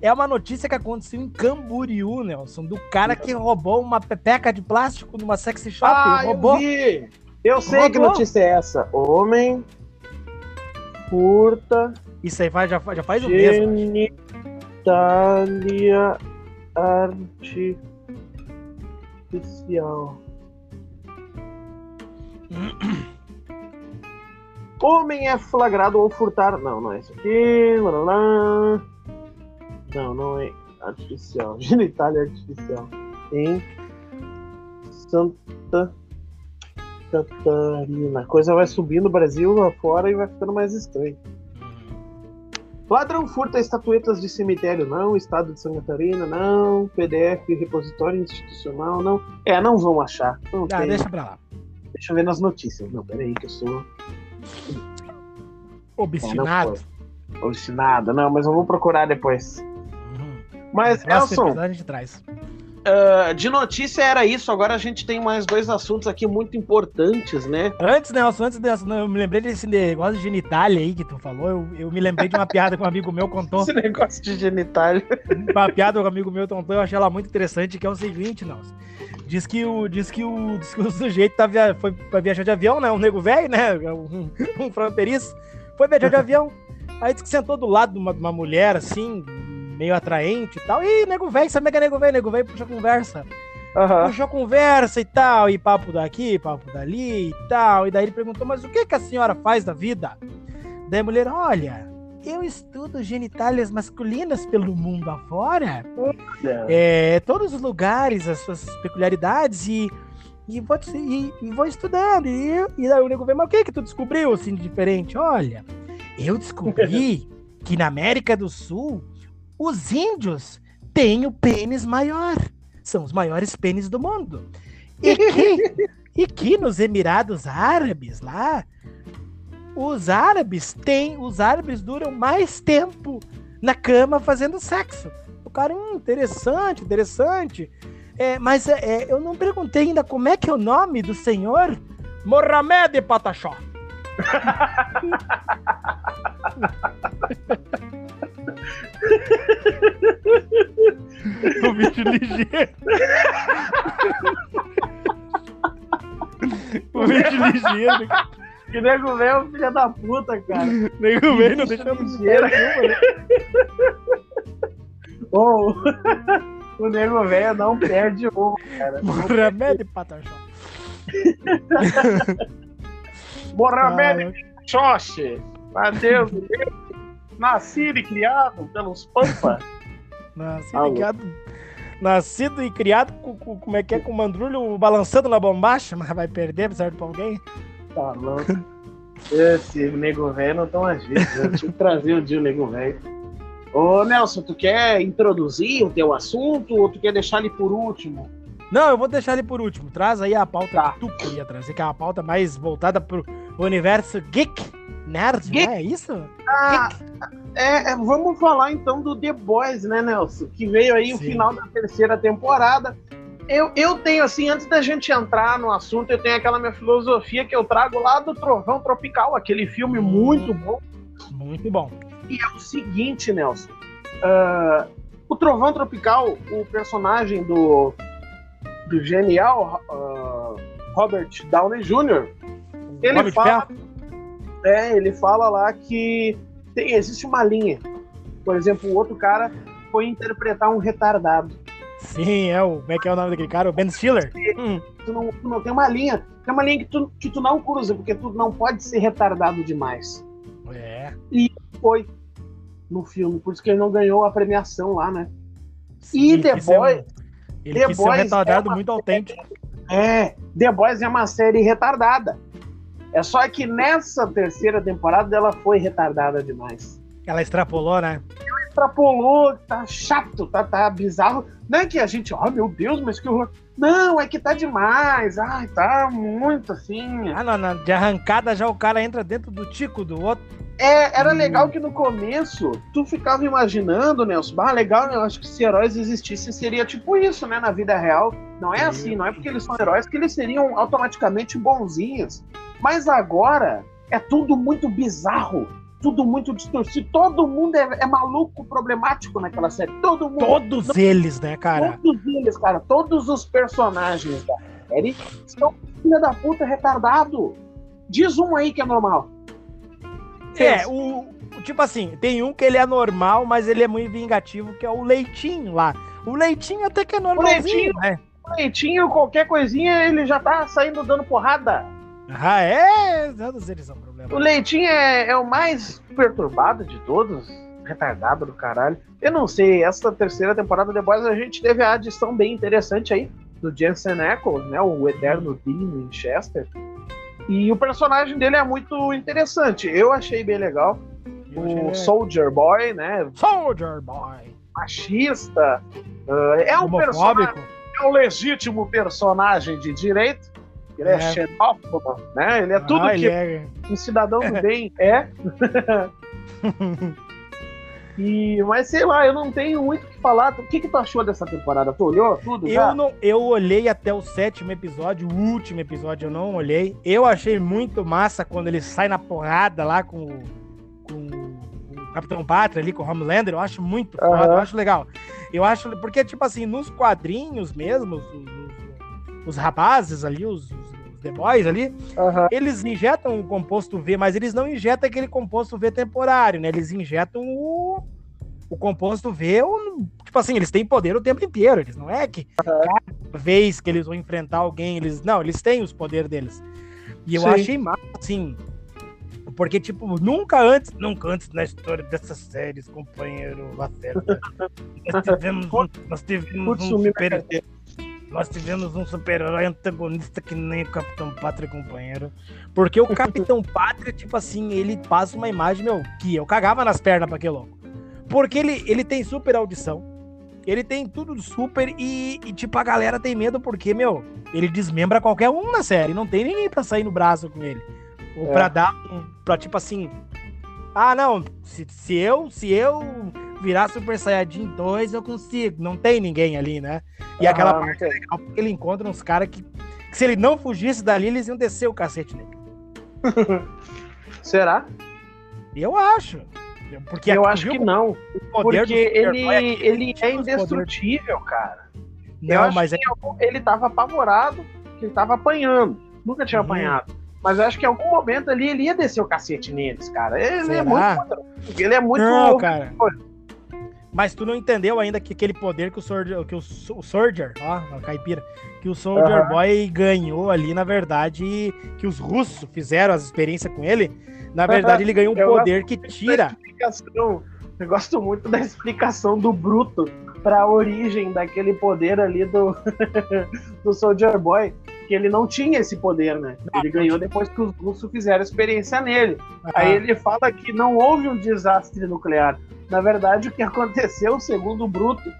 é uma notícia que aconteceu em Camboriú, Nelson, do cara que roubou uma pepeca de plástico numa sexy shop.
Ah,
roubou.
Eu, vi. eu sei roubou. que notícia é essa. Homem furta.
Isso aí faz, já, já faz o mesmo.
Genitalia artificial. Homem é flagrado ao furtar. Não, não é isso aqui. Lá. Não, não é artificial. Genitália artificial. Em Santa Catarina. A coisa vai subindo no Brasil lá fora e vai ficando mais estranho. Ladrão furta estatuetas de cemitério, não. Estado de Santa Catarina, não. PDF, repositório institucional, não. É, não vão achar. Não
ah, tem. deixa pra lá.
Deixa eu ver nas notícias. Não, peraí, que eu sou.
Obstinado.
É, não Obstinado, não, mas eu vou procurar depois. Mas, Elson.
A gente traz.
Uh, de notícia era isso, agora a gente tem mais dois assuntos aqui muito importantes, né?
Antes, Nelson, antes dessa, eu me lembrei desse negócio de genitália aí que tu falou. Eu, eu me lembrei de uma piada que um amigo meu contou.
Esse negócio de genitália.
Uma piada que um amigo meu contou, eu achei ela muito interessante, que é o seguinte, Nelson. Diz que o, diz que o, diz que o sujeito tá via, foi pra viajar de avião, né? Um nego velho, né? Um, um fronteiriço. Foi viajar de avião. Aí disse que sentou do lado de uma, de uma mulher, assim, meio atraente e tal. E nego velho, sabe que é nego velho? Nego velho puxa conversa. Uhum. Puxou conversa e tal, e papo daqui, papo dali e tal. E daí ele perguntou, mas o que, que a senhora faz da vida? Daí a mulher, olha, eu estudo genitálias masculinas pelo mundo afora. É, todos os lugares, as suas peculiaridades e, e, vou, e, e vou estudando. E, e daí o nego vem, mas o que que tu descobriu assim de diferente? Olha, eu descobri que na América do Sul os índios têm o pênis maior. São os maiores pênis do mundo. E que, e que nos Emirados Árabes lá os árabes têm, os árabes duram mais tempo na cama fazendo sexo. O cara, hum, interessante, interessante. É, mas é, é, eu não perguntei ainda como é que é o nome do senhor Mohamed Pataxó. o bicho ligeiro. o bicho ligeiro.
Que nego velho, filha da puta, cara.
nego velho não deixa ligeira.
oh, o nego velho não perde ovo, cara.
Mohamed Pataxó.
Mohamed Xoxe. Adeus, nascido e criado pelos Pampa.
Nascido e criado. Nascido e criado com, com, como é que é, com o mandrulho balançando na bombacha, mas vai perder, certo pra alguém?
Tá louco. Esse nego velho não tão às vezes. Eu tinha que trazer o dia o nego velho. Ô Nelson, tu quer introduzir o teu assunto ou tu quer deixar ele por último?
Não, eu vou deixar ele por último. Traz aí a pauta tá. que tu queria trazer, que é a pauta mais voltada pro universo geek, nerd, geek? é isso?
Ah, é, é, vamos falar então do The Boys, né, Nelson? Que veio aí Sim. o final da terceira temporada eu, eu tenho, assim, antes da gente entrar no assunto, eu tenho aquela minha filosofia que eu trago lá do Trovão Tropical, aquele filme muito bom.
Muito bom.
E é o seguinte, Nelson. Uh, o Trovão Tropical, o personagem do, do genial uh, Robert Downey Jr., ele Robert fala. É, ele fala lá que tem, existe uma linha. Por exemplo, o outro cara foi interpretar um retardado.
Sim, é o. Como é que é o nome daquele cara? O Ben Stiller.
Hum. Tu, não, tu não tem uma linha. Tem uma linha que tu, que tu não cruza, porque tu não pode ser retardado demais.
É.
E foi no filme, por isso que ele não ganhou a premiação lá, né? Sim, e The Boys.
ele The quis Boys ser um retardado é muito autêntico.
É, The Boys é uma série retardada. É só que nessa terceira temporada ela foi retardada demais.
Ela extrapolou, né?
Ela extrapolou, tá chato, tá, tá bizarro. Não é que a gente, oh meu Deus, mas que horror. Não, é que tá demais. Ai, tá muito assim.
Ah, não, não. De arrancada já o cara entra dentro do tico do outro.
É, era hum. legal que no começo tu ficava imaginando, Nelson, ah, legal, né? Eu acho que se heróis existissem seria tipo isso, né, na vida real. Não é assim, não é porque eles são heróis que eles seriam automaticamente bonzinhos. Mas agora é tudo muito bizarro tudo muito distorcido. Todo mundo é, é, maluco, problemático naquela série. Todo mundo.
Todos eles, né, cara?
Todos eles, cara. Todos os personagens da série são filha da puta retardado. Diz um aí que é normal.
É, o, tipo assim, tem um que ele é normal, mas ele é muito vingativo, que é o Leitinho lá. O Leitinho até que é normalzinho, o leitinho, né?
O Leitinho, qualquer coisinha, ele já tá saindo dando porrada.
Ah, é? Todos eles são problema.
O Leitinho é, é o mais perturbado de todos. Retardado do caralho. Eu não sei, essa terceira temporada de Boys a gente teve a adição bem interessante aí do Jensen Ackles, né? O eterno Dean Winchester. E o personagem dele é muito interessante. Eu achei bem legal. o Soldier Boy, né?
Soldier Boy.
Machista. Uh, é um personagem. É um legítimo personagem de direito ele é, é xenófobo, né? Ele é tudo ah, que é... um cidadão do bem é. E, mas sei lá, eu não tenho muito o que falar. O que, que tu achou dessa temporada? Tu olhou tudo?
Eu, já? Não, eu olhei até o sétimo episódio, o último episódio eu não olhei. Eu achei muito massa quando ele sai na porrada lá com, com o Capitão Pátria ali, com o Homelander. Eu acho muito uhum. foda, eu acho legal. Eu acho, porque, tipo assim, nos quadrinhos mesmo, os, os, os rapazes ali, os, The Boys ali, uhum. eles injetam o composto V, mas eles não injetam aquele composto V temporário, né? Eles injetam o, o composto V, o, tipo assim, eles têm poder o tempo inteiro. Eles não é que uhum. vez que eles vão enfrentar alguém, eles. Não, eles têm os poderes deles. E eu
Sim.
achei massa, assim. Porque, tipo, nunca antes, nunca antes na história dessas séries, companheiro Lacerda, nós tivemos um, nós tivemos um super. Nós tivemos um super-herói antagonista que nem o Capitão Pátria, companheiro. Porque o Capitão Pátria, tipo assim, ele passa uma imagem, meu, que eu cagava nas pernas pra aquele louco. Porque ele, ele tem super audição, ele tem tudo do super e, e, tipo, a galera tem medo porque, meu, ele desmembra qualquer um na série. Não tem ninguém pra sair no braço com ele. Ou
É.
pra dar um. Pra, tipo assim. Ah, não. Se, se eu se eu virar Super Saiyajin 2, eu consigo. Não tem ninguém ali, né? E
Ah,
aquela parte
tem.
legal porque ele encontra uns caras que, que se ele não fugisse dali, eles iam descer o cacete nele.
Será?
Eu acho. Porque
eu acho que não. Porque ele,
aqui,
ele é indestrutível, cara. eu
Não,
acho
mas é
ele tava apavorado, que ele tava apanhando. Nunca tinha
Uhum.
apanhado. Mas eu acho que em algum momento ali ele ia descer o cacete neles, cara. Ele é
Será?
muito poderoso. Ele é muito.
Não, cara. Mas tu não entendeu ainda que aquele poder que o Soldier, que o, o Soldier, ó, a caipira, que o Soldier
Aham.
Boy ganhou ali, na verdade, que os russos fizeram as experiências com ele, na verdade ele ganhou um
Eu
poder que tira.
Eu gosto muito da explicação do Bruto para a origem daquele poder ali do, do Soldier Boy. Que ele não tinha esse poder, né? Ele ganhou depois que os russos fizeram experiência nele. Aí ele fala que não houve um desastre nuclear. Na verdade, o que aconteceu, segundo o Bruto,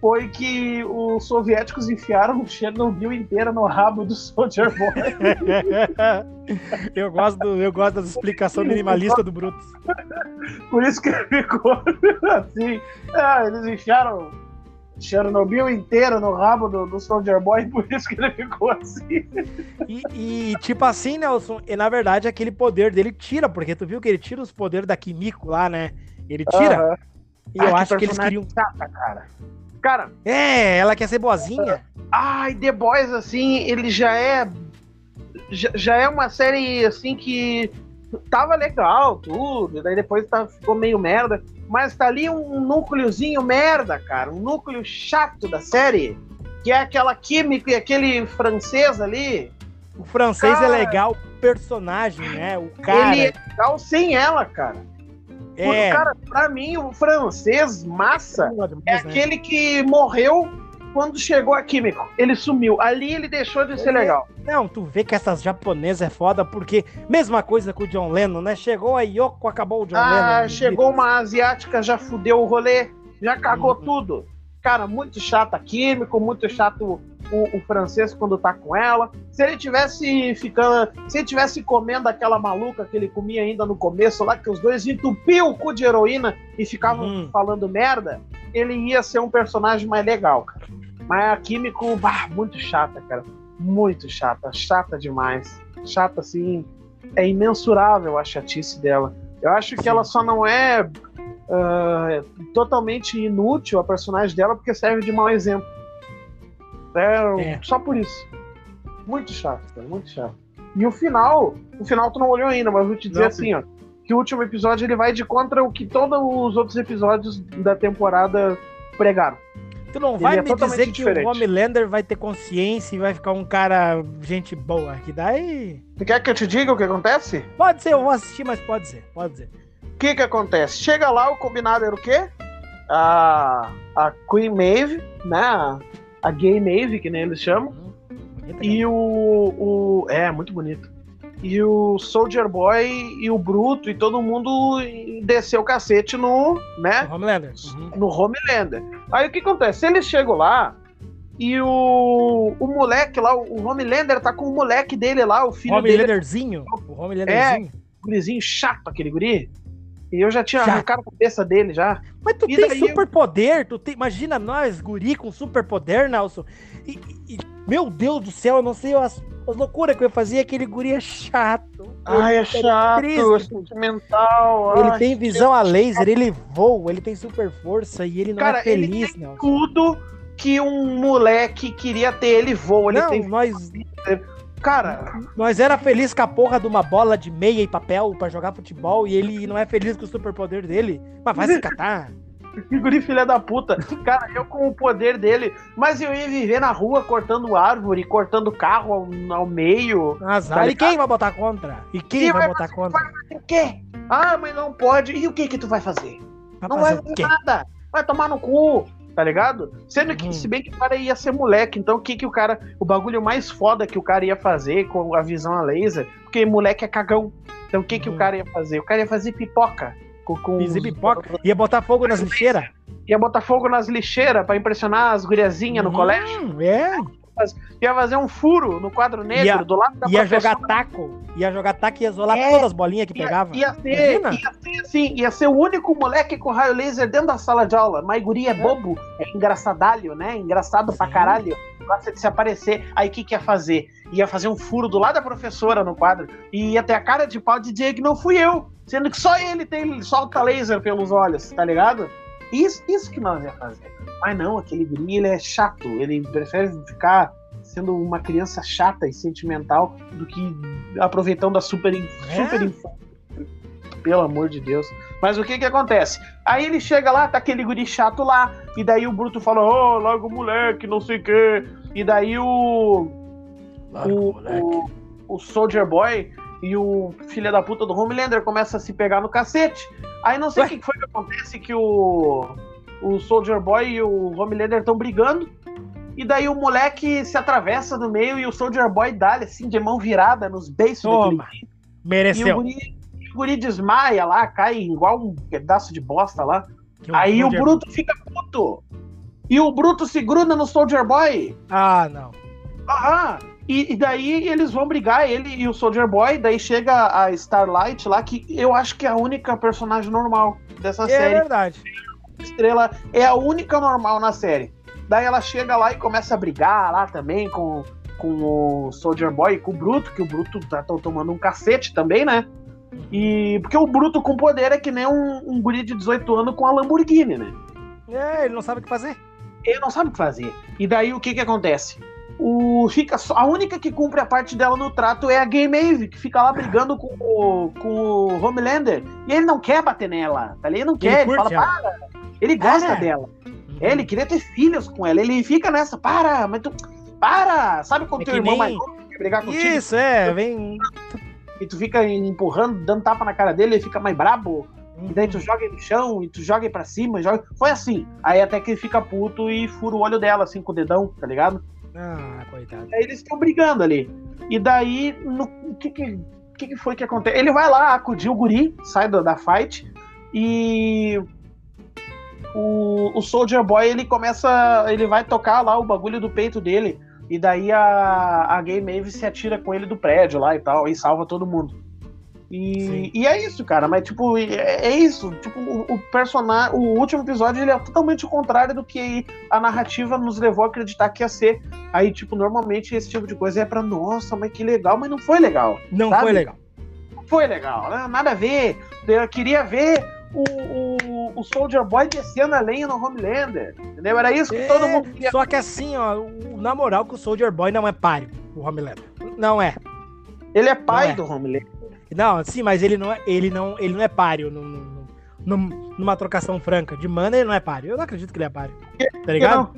foi que os soviéticos enfiaram Chernobyl inteira no rabo do Soldier Boy.
eu, gosto do, eu gosto das explicações minimalistas do Brutus.
Por isso que ele ficou assim. Ah, eles enfiaram Chernobyl inteira no rabo do, do Soldier Boy, por isso que ele ficou assim.
E, e, tipo assim, Nelson, e na verdade aquele poder dele tira, porque tu viu que ele tira os poderes da Kimiko lá, né? Ele tira. E eu
Ah,
acho que eles
personagem
queriam.
chata, cara. Cara,
É, ela quer ser boazinha.
ai, The Boys, assim, ele já é. Já, já é uma série, assim, que tava legal, tudo, daí depois tá, ficou meio merda, mas tá ali um núcleozinho merda, cara, um núcleo chato da série, que é aquela química e aquele francês ali,
O francês é
Cara.
legal, o personagem, né? O cara.
ele é legal sem ela, cara.
é.
Cara, pra mim, o francês massa é
né?
aquele que morreu quando chegou a Químico. Ele sumiu. Ali ele deixou de ser
é-
legal.
Não, tu vê que essas japonesas é foda, porque mesma coisa com o John Lennon, né? Chegou a Yoko, acabou o John
Ah,
Lennon.
chegou uma asiática, já fudeu o rolê, já cagou
Uhum.
tudo. Cara, muito chato a Químico, muito chato o, o francês quando tá com ela. Se ele tivesse ficando. Se ele tivesse comendo aquela maluca que ele comia ainda no começo, lá que os dois entupiam o cu de heroína e ficavam
Uhum.
falando merda, ele ia ser um personagem mais legal, cara. Mas a Químico, bah, muito chata, cara. Muito chata, chata demais. Chata, assim, é imensurável a chatice dela. Eu acho que
Sim.
ela só não é ah, totalmente inútil a personagem dela porque serve de mau exemplo. É,
É.
Só por isso. Muito chato, cara, muito chato. E o final, o final tu não olhou ainda, mas eu vou te dizer
Não.
assim, ó, que o último episódio ele vai de contra o que todos os outros episódios da temporada pregaram.
Tu não vai
é
me dizer que
diferente.
o Homelander vai ter consciência e vai ficar um cara gente boa. Que daí.
Tu quer que eu te diga o que acontece?
Pode ser, eu vou assistir, mas pode ser, pode ser.
O que que acontece? Chega lá, o combinado era o quê? A, a Queen Maeve, né? A, gay Maeve, que nem eles chamam.
Hum, bonita,
E o, o. É, muito bonito. E o Soldier Boy e o Bruto e todo mundo desceu o cacete no. né?
cara. O Homelander. Uhum.
No Homelander. Aí o que acontece? Eles chegam lá e o, o moleque lá, o Homelander tá com o moleque dele lá, o filho dele,
Homelanderzinho. O Homelanderzinho.
gurizinho chato, aquele guri. E eu já tinha
Chato.
arrancado a cabeça dele já.
Mas tu
E
tem
daí
super poder, tu tem, imagina nós, guri com super poder, Nelson. E, e- meu Deus do céu, eu não sei as, as loucuras que eu fazia, aquele guri é chato.
Ai, é
Ele
chato,
triste.
é sentimental.
Ele
ai,
tem visão a laser, ele voa, ele tem super força e ele não
Cara,
é feliz, Nelson.
tudo que um moleque queria ter, ele voa. Ele
Não,
tem.
nós,
Cara,
nós era feliz com a porra de uma bola de meia e papel pra jogar futebol e ele não é feliz com o superpoder dele. Mas vai se catar.
Que guri filha da puta. Cara, eu com o poder dele, mas eu ia viver na rua cortando árvore, cortando carro ao, ao meio.
Azar. Tá e quem vai botar contra? E quem vai, vai, botar contra?
O quê? Ah, mas não pode. E o que que tu vai fazer? Vai não vai fazer nada. Vai tomar no cu tá ligado? Sendo que, hum. se bem que o cara ia ser moleque, então o que que o cara. O bagulho mais foda que o cara ia fazer com a visão a laser, porque moleque é cagão. Então o que que hum. o cara ia fazer? O cara ia fazer pipoca.
Com, com os... pipoca? Ia botar fogo nas lixeiras?
Ia botar fogo nas lixeiras pra impressionar as guriazinhas no hum, colégio?
É
ia fazer um furo no quadro negro ia, do lado da
Ia professora. jogar taco. Ia jogar taco e ia isolar é, todas as bolinhas que
ia,
pegava.
Ia ser, ia ser assim, ia ser o único moleque com raio laser dentro da sala de aula. Mas guri é, é bobo, é engraçadalho, né? Engraçado Sim. pra caralho. Gosta de se aparecer. Aí o que, que ia fazer? Ia fazer um furo do lado da professora no quadro. E ia ter a cara de pau de dizer que não fui eu. Sendo que só ele tem solta laser pelos olhos, tá ligado? Isso, isso que nós ia fazer. Mas não, aquele guri, ele é chato. Ele prefere ficar sendo uma criança chata e sentimental do que aproveitando a super, é? super infância. Pelo amor de Deus. Mas o que que acontece? Aí ele chega lá, tá aquele guri chato lá, e daí o Bruto fala, ô, oh, logo moleque, não sei o quê. E daí o. o, o, o Soldier Boy e o filho da puta do Homelander começa a se pegar no cacete. Aí não sei o que foi que acontece que o o Soldier Boy e o Homelander estão brigando. E daí o moleque se atravessa no meio e o Soldier Boy dá assim de mão virada nos beiços
Toma. daquele. Mereceu.
E o guri, o guri desmaia lá, cai igual um pedaço de bosta lá. Aí o Bruto fica puto. E o Bruto se gruda no Soldier Boy.
Ah, não.
Aham. E, e, daí eles vão brigar, ele e o Soldier Boy. Daí chega a Starlight lá, que eu acho que é a única personagem normal dessa é série.
É verdade.
Estrela é a única normal na série. Daí ela chega lá e começa a brigar lá também com, com o Soldier Boy e com o Bruto, que o Bruto tá tomando um cacete também, né? E porque o Bruto com poder é que nem um, um guri de 18 anos com a Lamborghini, né?
É, ele não sabe o que fazer.
Ele não sabe o que fazer. E daí o que que acontece? O, fica só, a única que cumpre a parte dela no trato é a Game Ave, que fica lá brigando com o, com o Homelander. E ele não quer bater nela, tá Ele não quer, ele, ele fala, ela. para. Ele gosta é. dela. Uhum. Ele queria ter filhos com ela. Ele fica nessa, para, mas tu. Para! Sabe quando é teu irmão nem... mais novo quer brigar contigo?
Isso, é, vem.
E tu fica empurrando, dando tapa na cara dele, ele fica mais brabo. Uhum. E daí tu joga ele no chão, e tu joga ele pra cima, joga. Foi assim. Aí até que ele fica puto e fura o olho dela, assim, com o dedão, tá ligado?
Ah, coitado.
Aí eles estão brigando ali. E daí, o que que, que foi que acontece? Ele vai lá acudir o guri, sai da, da fight, e o, o Soldier Boy ele começa. Ele vai tocar lá o bagulho do peito dele. E daí a, a Gay Maeve se atira com ele do prédio lá e tal, e salva todo mundo. E, e é isso, cara, mas tipo, é, é isso. Tipo, o, o personagem. O último episódio ele é totalmente o contrário do que a narrativa nos levou a acreditar que ia ser. Aí, tipo, normalmente esse tipo de coisa é pra, nossa, mas que legal, mas não foi legal.
Não sabe? foi legal.
Não foi legal, né? nada a ver. Eu queria ver o, o, o Soldier Boy descendo a lenha no Homelander. Entendeu? Era isso que é, todo mundo queria.
Só que assim, ó, na moral que o Soldier Boy não é páreo, o Homelander. Não é.
Ele é pai é. do Homelander.
Não, sim, mas ele não é, ele não, ele não é páreo no, numa trocação franca. De mana ele não é páreo. Eu não acredito que ele é páreo. Tá ligado?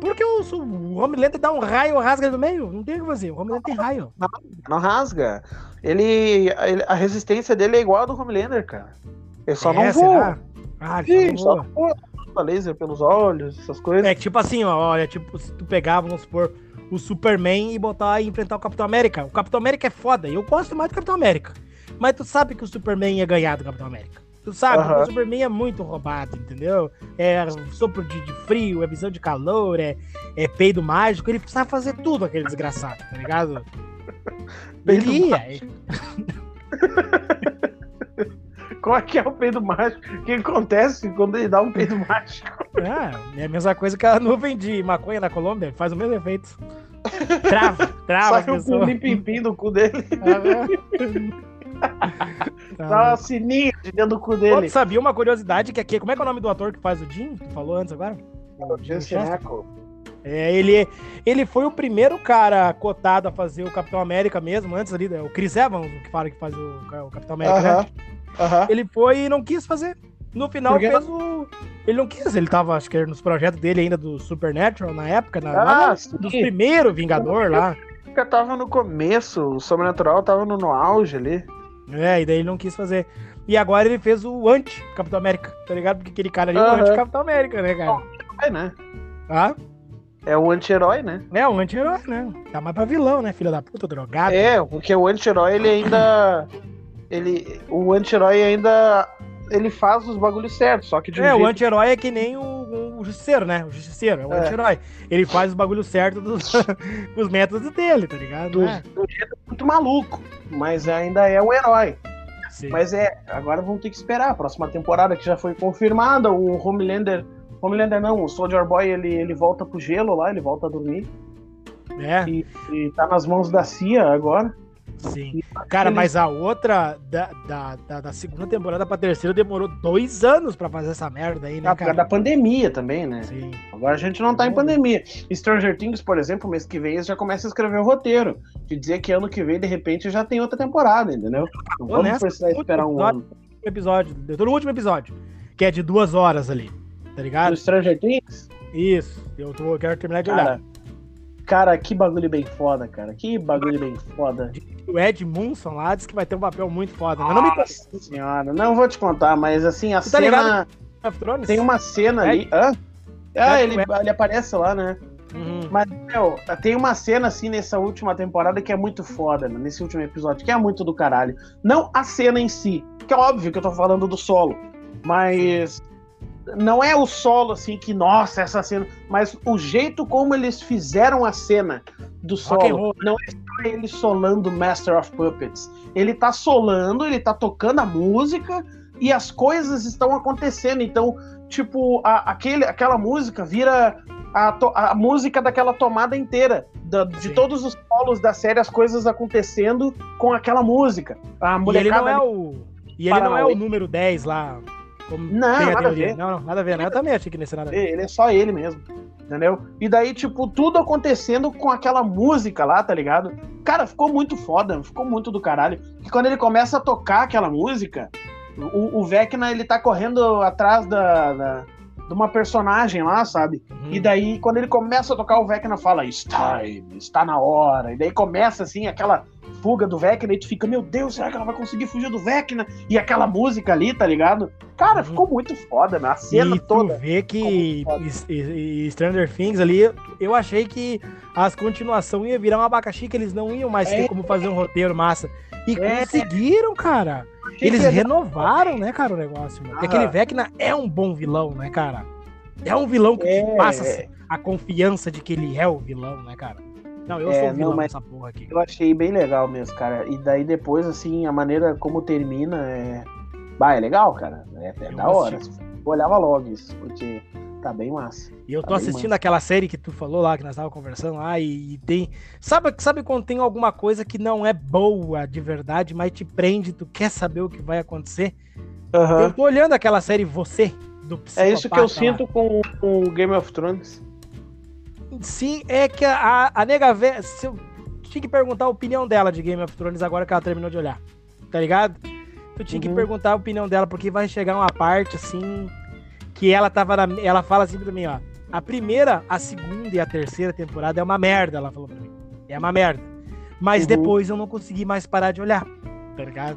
Porque o, o Homelander dá um raio, rasga no meio. Não tem o que fazer. O Homelander tem raio.
Não, não rasga. Ele, ele, A resistência dele é igual a do Homelander, cara. Ele só é, não voa. Ah, ele Sim, só não voa. Só laser pelos olhos, essas coisas.
É tipo assim, ó, olha, tipo, se tu pegar, vamos supor, o Superman e botar e enfrentar o Capitão América. O Capitão América é foda. Eu gosto mais do Capitão América. Mas tu sabe que o Superman ia ganhar do Capitão América. Tu sabe, uhum. o Superman é muito roubado, entendeu? É sopro de, de, frio, é visão de calor, é, é peido mágico. Ele precisava fazer tudo aquele desgraçado, tá ligado?
Ele ia. Qual é que é o peido mágico? O que acontece quando ele dá um peido mágico?
É, é a mesma coisa que a nuvem de maconha na Colômbia, faz o mesmo efeito. Trava, trava.
Sai o cu limpim do cu dele. Dá uma sininha de dentro do cu dele. Pô,
sabia uma curiosidade que aqui. Como é que é o nome do ator que faz o Jim? Tu falou antes agora?
O Jensen
É, ele, ele foi o primeiro cara cotado a fazer o Capitão América mesmo, antes ali, o Chris Evans, o que fala que faz o, o Capitão América, uh -huh. né? Uhum. Ele foi e não quis fazer. No final
Porque-
fez o. Ele não quis, ele tava, acho que era nos projetos dele ainda do Supernatural na época, na,
Ah,
no- dos primeiros Vingador lá.
Porque tava no começo, o Sobrenatural tava no, no auge ali.
É, e daí ele não quis fazer. E agora ele fez o anti-Capitão América, tá ligado? Porque aquele cara ali é o anti-Capitão América, né, cara?
É, né?
Ah,
É o anti-herói, né?
é um anti-herói, né? Tá mais pra vilão, né, filha da puta, drogado.
É, porque o anti-herói, ele ainda. Ele. O anti-herói ainda. Ele faz os bagulhos certos, só que de um
É, o
jeito-
anti-herói é que nem o, o justiceiro, né? O justiceiro é o
É.
anti-herói. Ele faz os bagulhos certos dos os métodos dele, tá ligado?
do,
É.
do jeito muito maluco. Mas ainda é um herói.
Sim.
Mas é, agora vamos ter que esperar. A próxima temporada que já foi confirmada, o Homelander. Homelander não, o Soldier Boy ele, ele volta pro gelo lá, ele volta a dormir.
É,
E, e tá nas mãos da CIA agora.
Sim. Cara, mas a outra da, da, da, da segunda temporada pra terceira demorou dois anos pra fazer essa merda aí, né,
Por causa da
cara?
pandemia também, né?
Sim.
Agora a gente não tá em pandemia. Stranger Things, por exemplo, mês que vem eles já começam a escrever o roteiro. De dizer que ano que vem, de repente, já tem outra temporada, entendeu? Não vamos
Honesto,
precisar esperar um ano.
Episódio, eu tô no último episódio, que é de duas horas ali, tá ligado?
Do Stranger Things,
Isso, eu, tô, eu quero terminar de olhar.
Cara. Que bagulho bem foda, cara. Que bagulho bem foda.
O Ed Munson lá disse que vai ter um papel muito foda. Mas não me
Nossa senhora, não vou te contar, mas assim, a
tá
cena. Tem uma cena ali. Hã? Ah, ele, ele aparece lá, né?
Uhum.
Mas, meu, tem uma cena assim nessa última temporada que é muito foda, mano, nesse último episódio, que é muito do caralho. Não a cena em si, que é óbvio que eu tô falando do solo, mas não é o solo assim que, nossa, essa cena, mas o jeito como eles fizeram a cena do solo.
roll.
Não é só ele solando Master of Puppets. Ele tá solando, ele tá tocando a música e as coisas estão acontecendo. Então, tipo, a- aquele, aquela música vira a, to- a música daquela tomada inteira. da- de todos os polos da série, as coisas acontecendo com aquela música. A
E ele não é o. E ele não é o número 10 lá. Como
Não, nada a ver.
Não, não, nada a ver, né? Eu também achei que nesse nada a ver.
Ele é só ele mesmo. Entendeu? E daí, tipo, tudo acontecendo com aquela música lá, tá ligado? Cara, ficou muito foda, ficou muito do caralho. E quando ele começa a tocar aquela música, o, o Vecna, ele tá correndo atrás da, da- de uma personagem lá, sabe?
Uhum.
E daí, quando ele começa a tocar, o Vecna fala, It's time, está na hora. E daí começa, assim, aquela fuga do Vecna, e tu fica, meu Deus, será que ela vai conseguir fugir do Vecna? E aquela música ali, tá ligado? Cara,
Uhum.
ficou muito foda, né? A cena
e tu
toda.
vê que Stranger Things ali, eu achei que as continuação ia virar um abacaxi, que eles não iam mais ter
É.
como fazer um roteiro massa. E
É.
conseguiram, cara.
Achei
Eles renovaram, né, cara, o negócio,
Ah.
aquele Vecna é um bom vilão, né, cara? É um vilão que te
É,
passa
é.
a confiança de que ele é o vilão, né, cara? Não, eu
É,
sou vilão
não, mas-
porra aqui.
Eu achei bem legal mesmo, cara. E daí depois, assim, a maneira como termina é. Bah, é legal, cara. É, é da hora.
assisti.
Eu olhava logo isso, porque tá bem massa.
E eu tô
Tá bem
assistindo
massa.
aquela série que tu falou lá, que nós tava conversando lá, e, e tem. Sabe, sabe quando tem alguma coisa que não é boa de verdade, mas te prende, tu quer saber o que vai acontecer? Eu tô olhando aquela série Você, do
É isso que eu
lá.
sinto com o Game of Thrones.
Sim, é que a, a nega velha. se eu- Tinha que perguntar a opinião dela de Game of Thrones agora que ela terminou de olhar. Tá ligado? Tu tinha que
Uhum.
perguntar a opinião dela, porque vai chegar uma parte assim. Que ela tava na. Ela fala assim pra mim, ó. A primeira, a segunda e a terceira temporada é uma merda, ela falou pra mim. É uma merda. Mas
Uhum.
depois eu não consegui mais parar de olhar. Tá ligado?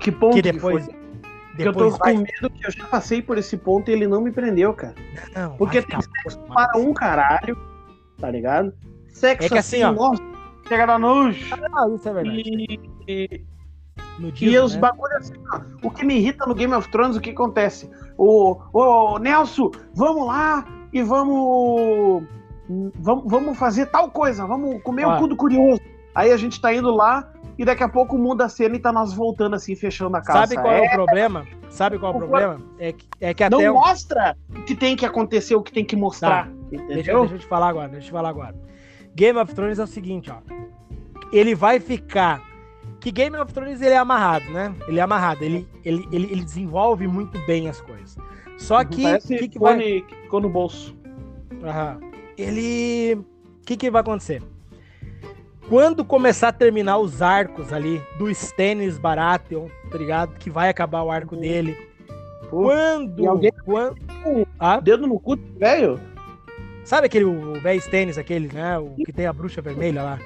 Que ponto
Que
que
depois.
foi? Porque eu tô
Depois vai.
com medo que eu já passei por esse ponto e ele não me prendeu, cara.
Não,
Porque tem
bom,
Para um caralho, tá ligado? Sexo
É que assim, ó.
nossa, chega da nojo.
Ah, isso é verdade.
E, e,
No
E
dia,
os
né?
bagulhos assim, ó, o que me irrita no Game of Thrones, o que acontece? O, o Nelson, vamos lá e vamos, vamos vamos fazer tal coisa, vamos comer
Ó.
o cu do curioso. Aí a gente tá indo lá e daqui a pouco muda a cena e tá nós voltando assim, fechando a casa.
Sabe qual é,
É,
o problema? Sabe qual é o problema? É que, é que
não
até o-
mostra o que tem que acontecer, o que tem que mostrar.
Deixa,
Entendeu?
deixa eu te falar agora, deixa eu te falar agora. Game of Thrones é o seguinte, ó. Ele vai ficar. Que Game of Thrones ele é amarrado, né? Ele é amarrado, ele, ele, ele, ele desenvolve muito bem as coisas. Só que.
Parece
que, que vai...
que ficou no bolso.
Aham. Ele. O que, que vai acontecer? Quando começar a terminar os arcos ali do Stannis Baratheon, tá ligado? Que vai acabar o arco
Uhum.
dele.
Pô,
Quando.
E alguém-
quando ah,
Dedo no cu, velho.
Sabe aquele o velho tênis, aquele, né? O que tem a bruxa vermelha lá?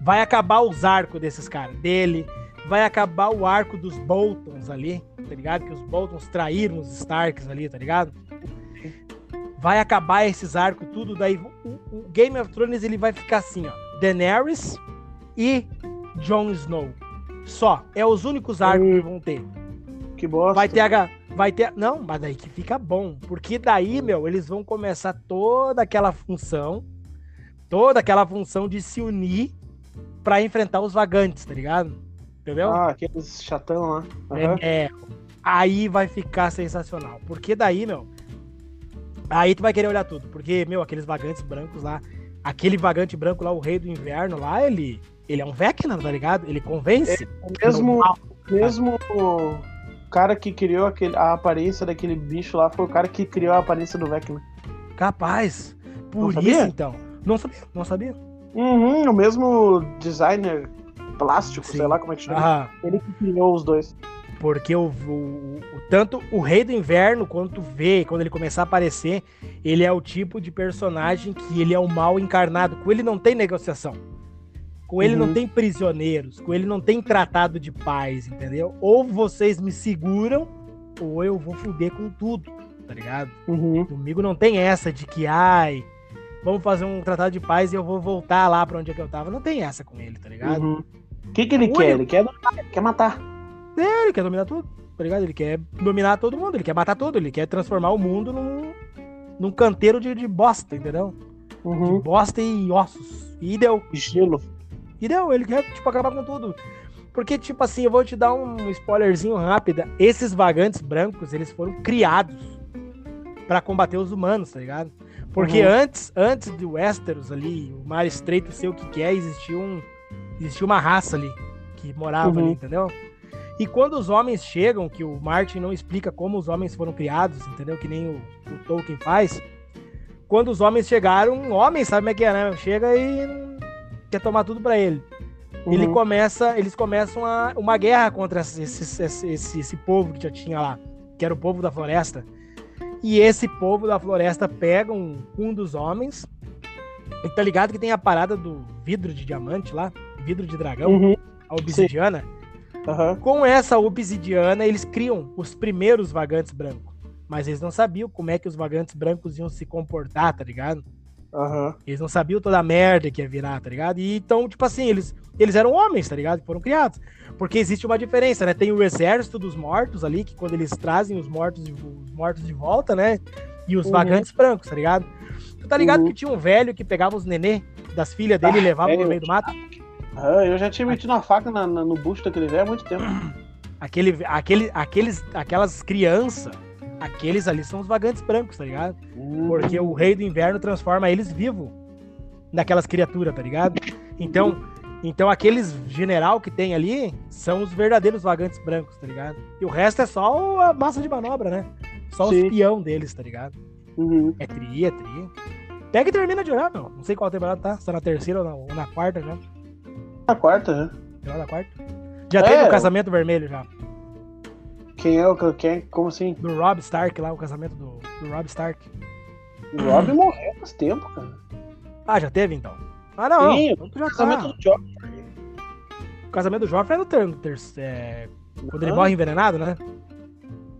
Vai acabar os arcos desses caras. Dele. Vai acabar o arco dos Boltons ali, tá ligado? Que os Boltons traíram os Starks ali, tá ligado? Vai acabar esses arcos tudo, daí o, o Game of Thrones ele vai ficar assim, ó. Daenerys e Jon Snow. Só. É os únicos arcos que vão ter.
Que bosta.
Vai ter H. Vai ter. Não, mas daí que fica bom. Porque daí, meu, eles vão começar toda aquela função. Toda aquela função de se unir pra enfrentar os vagantes, tá ligado? Entendeu?
Ah, aqueles chatão lá. Aham.
É, é. Aí vai ficar sensacional. Porque daí, meu. Aí tu vai querer olhar tudo. Porque, meu, aqueles vagantes brancos lá. Aquele vagante branco lá, o rei do inverno lá, ele. Ele é um Vecna, tá ligado? Ele convence.
O mesmo,
No mal.
mesmo cara que criou aquele, a aparência daquele bicho lá foi o cara que criou a aparência do Vecna.
Capaz. Por isso, então. Não sabia, não sabia.
Uhum, o mesmo designer plástico,
Sim.
sei lá como é que chama.
Aham.
Ele que criou os dois.
Porque o, o- o- tanto o Rei do Inverno, quando tu vê, quando ele começar a aparecer, ele é o tipo de personagem que ele é o mal encarnado. Com ele não tem negociação. Com ele
Uhum.
não tem prisioneiros. Com ele não tem tratado de paz, entendeu? Ou vocês me seguram, ou eu vou fuder com tudo, tá ligado?
Uhum.
Comigo não tem essa de que, ai, vamos fazer um tratado de paz e eu vou voltar lá pra onde é que eu tava. Não tem essa com ele, tá ligado?
Uhum. O que, que ele quer? Ele quer, ele quer matar.
É, ele quer dominar tudo, tá ligado? Ele quer dominar todo mundo, ele quer matar tudo, ele quer transformar o mundo num, num canteiro de, de bosta, entendeu? De
Uhum.
bosta e ossos. E deu.
Gelo.
E deu, ele quer, tipo, acabar com tudo. Porque, tipo assim, eu vou te dar um spoilerzinho rápido. Esses vagantes brancos, eles foram criados pra combater os humanos, tá ligado? Porque
Uhum.
antes, antes do Westeros ali, o Mar Estreito ser o que quer, existia, um, existia uma raça ali que morava
Uhum.
ali, entendeu? E quando os homens chegam, que o Martin não explica como os homens foram criados, entendeu? Que nem o, o Tolkien faz. Quando os homens chegaram, um homem sabe como é que é, né? Chega e quer tomar tudo pra ele. Ele
Uhum.
começa, eles começam a, uma guerra contra esse, esse, esse, esse- povo que já tinha lá, que era o povo da floresta. E esse povo da floresta pega um, um dos homens. E tá ligado que tem a parada do vidro de diamante lá, vidro de dragão,
Uhum.
a obsidiana.
Aham.
Com essa obsidiana, eles criam os primeiros vagantes brancos. Mas eles não sabiam como é que os vagantes brancos iam se comportar, tá ligado?
Aham.
Eles não sabiam toda a merda que ia virar, tá ligado? E então, tipo assim, eles, eles eram homens, tá ligado? Foram criados. Porque existe uma diferença, né? Tem o exército dos mortos ali, que quando eles trazem os mortos de, os mortos de volta, né? E os
Uhum.
vagantes brancos, tá ligado? Tu tá ligado
Uhum.
que tinha um velho que pegava os nenê das filhas dele e
Ah,
levava no
velho.
meio do mato?
Aham, eu já tinha metido uma faca na- na- no bucho daquele velho há muito tempo.
Aquele, aquele, aqueles, aquelas crianças, aqueles ali são os vagantes brancos, tá ligado?
Uhum.
Porque o rei do inverno transforma eles vivos naquelas criaturas, tá ligado? Então, então aqueles general que tem ali são os verdadeiros vagantes brancos, tá ligado? E o resto é só a massa de manobra, né? Só
Sim.
os peão deles, tá ligado?
Uhum.
É tri, é tri. Pega e termina de olhar, meu. Não sei qual temporada tá, se tá na terceira ou na, ou na quarta já.
A quarta, né?
Será na quarta? Já
É.
teve o casamento vermelho já.
Quem é o que quem? Como assim?
Do Rob Stark lá, o casamento do, do Rob Stark.
O Rob morreu faz tempo, cara.
Ah, já teve então? Ah, não.
Sim,
já
O casamento
tá.
do Joffrey.
O casamento do Joffrey é no ter, no ter- é, quando ele
Não.
morre envenenado, né?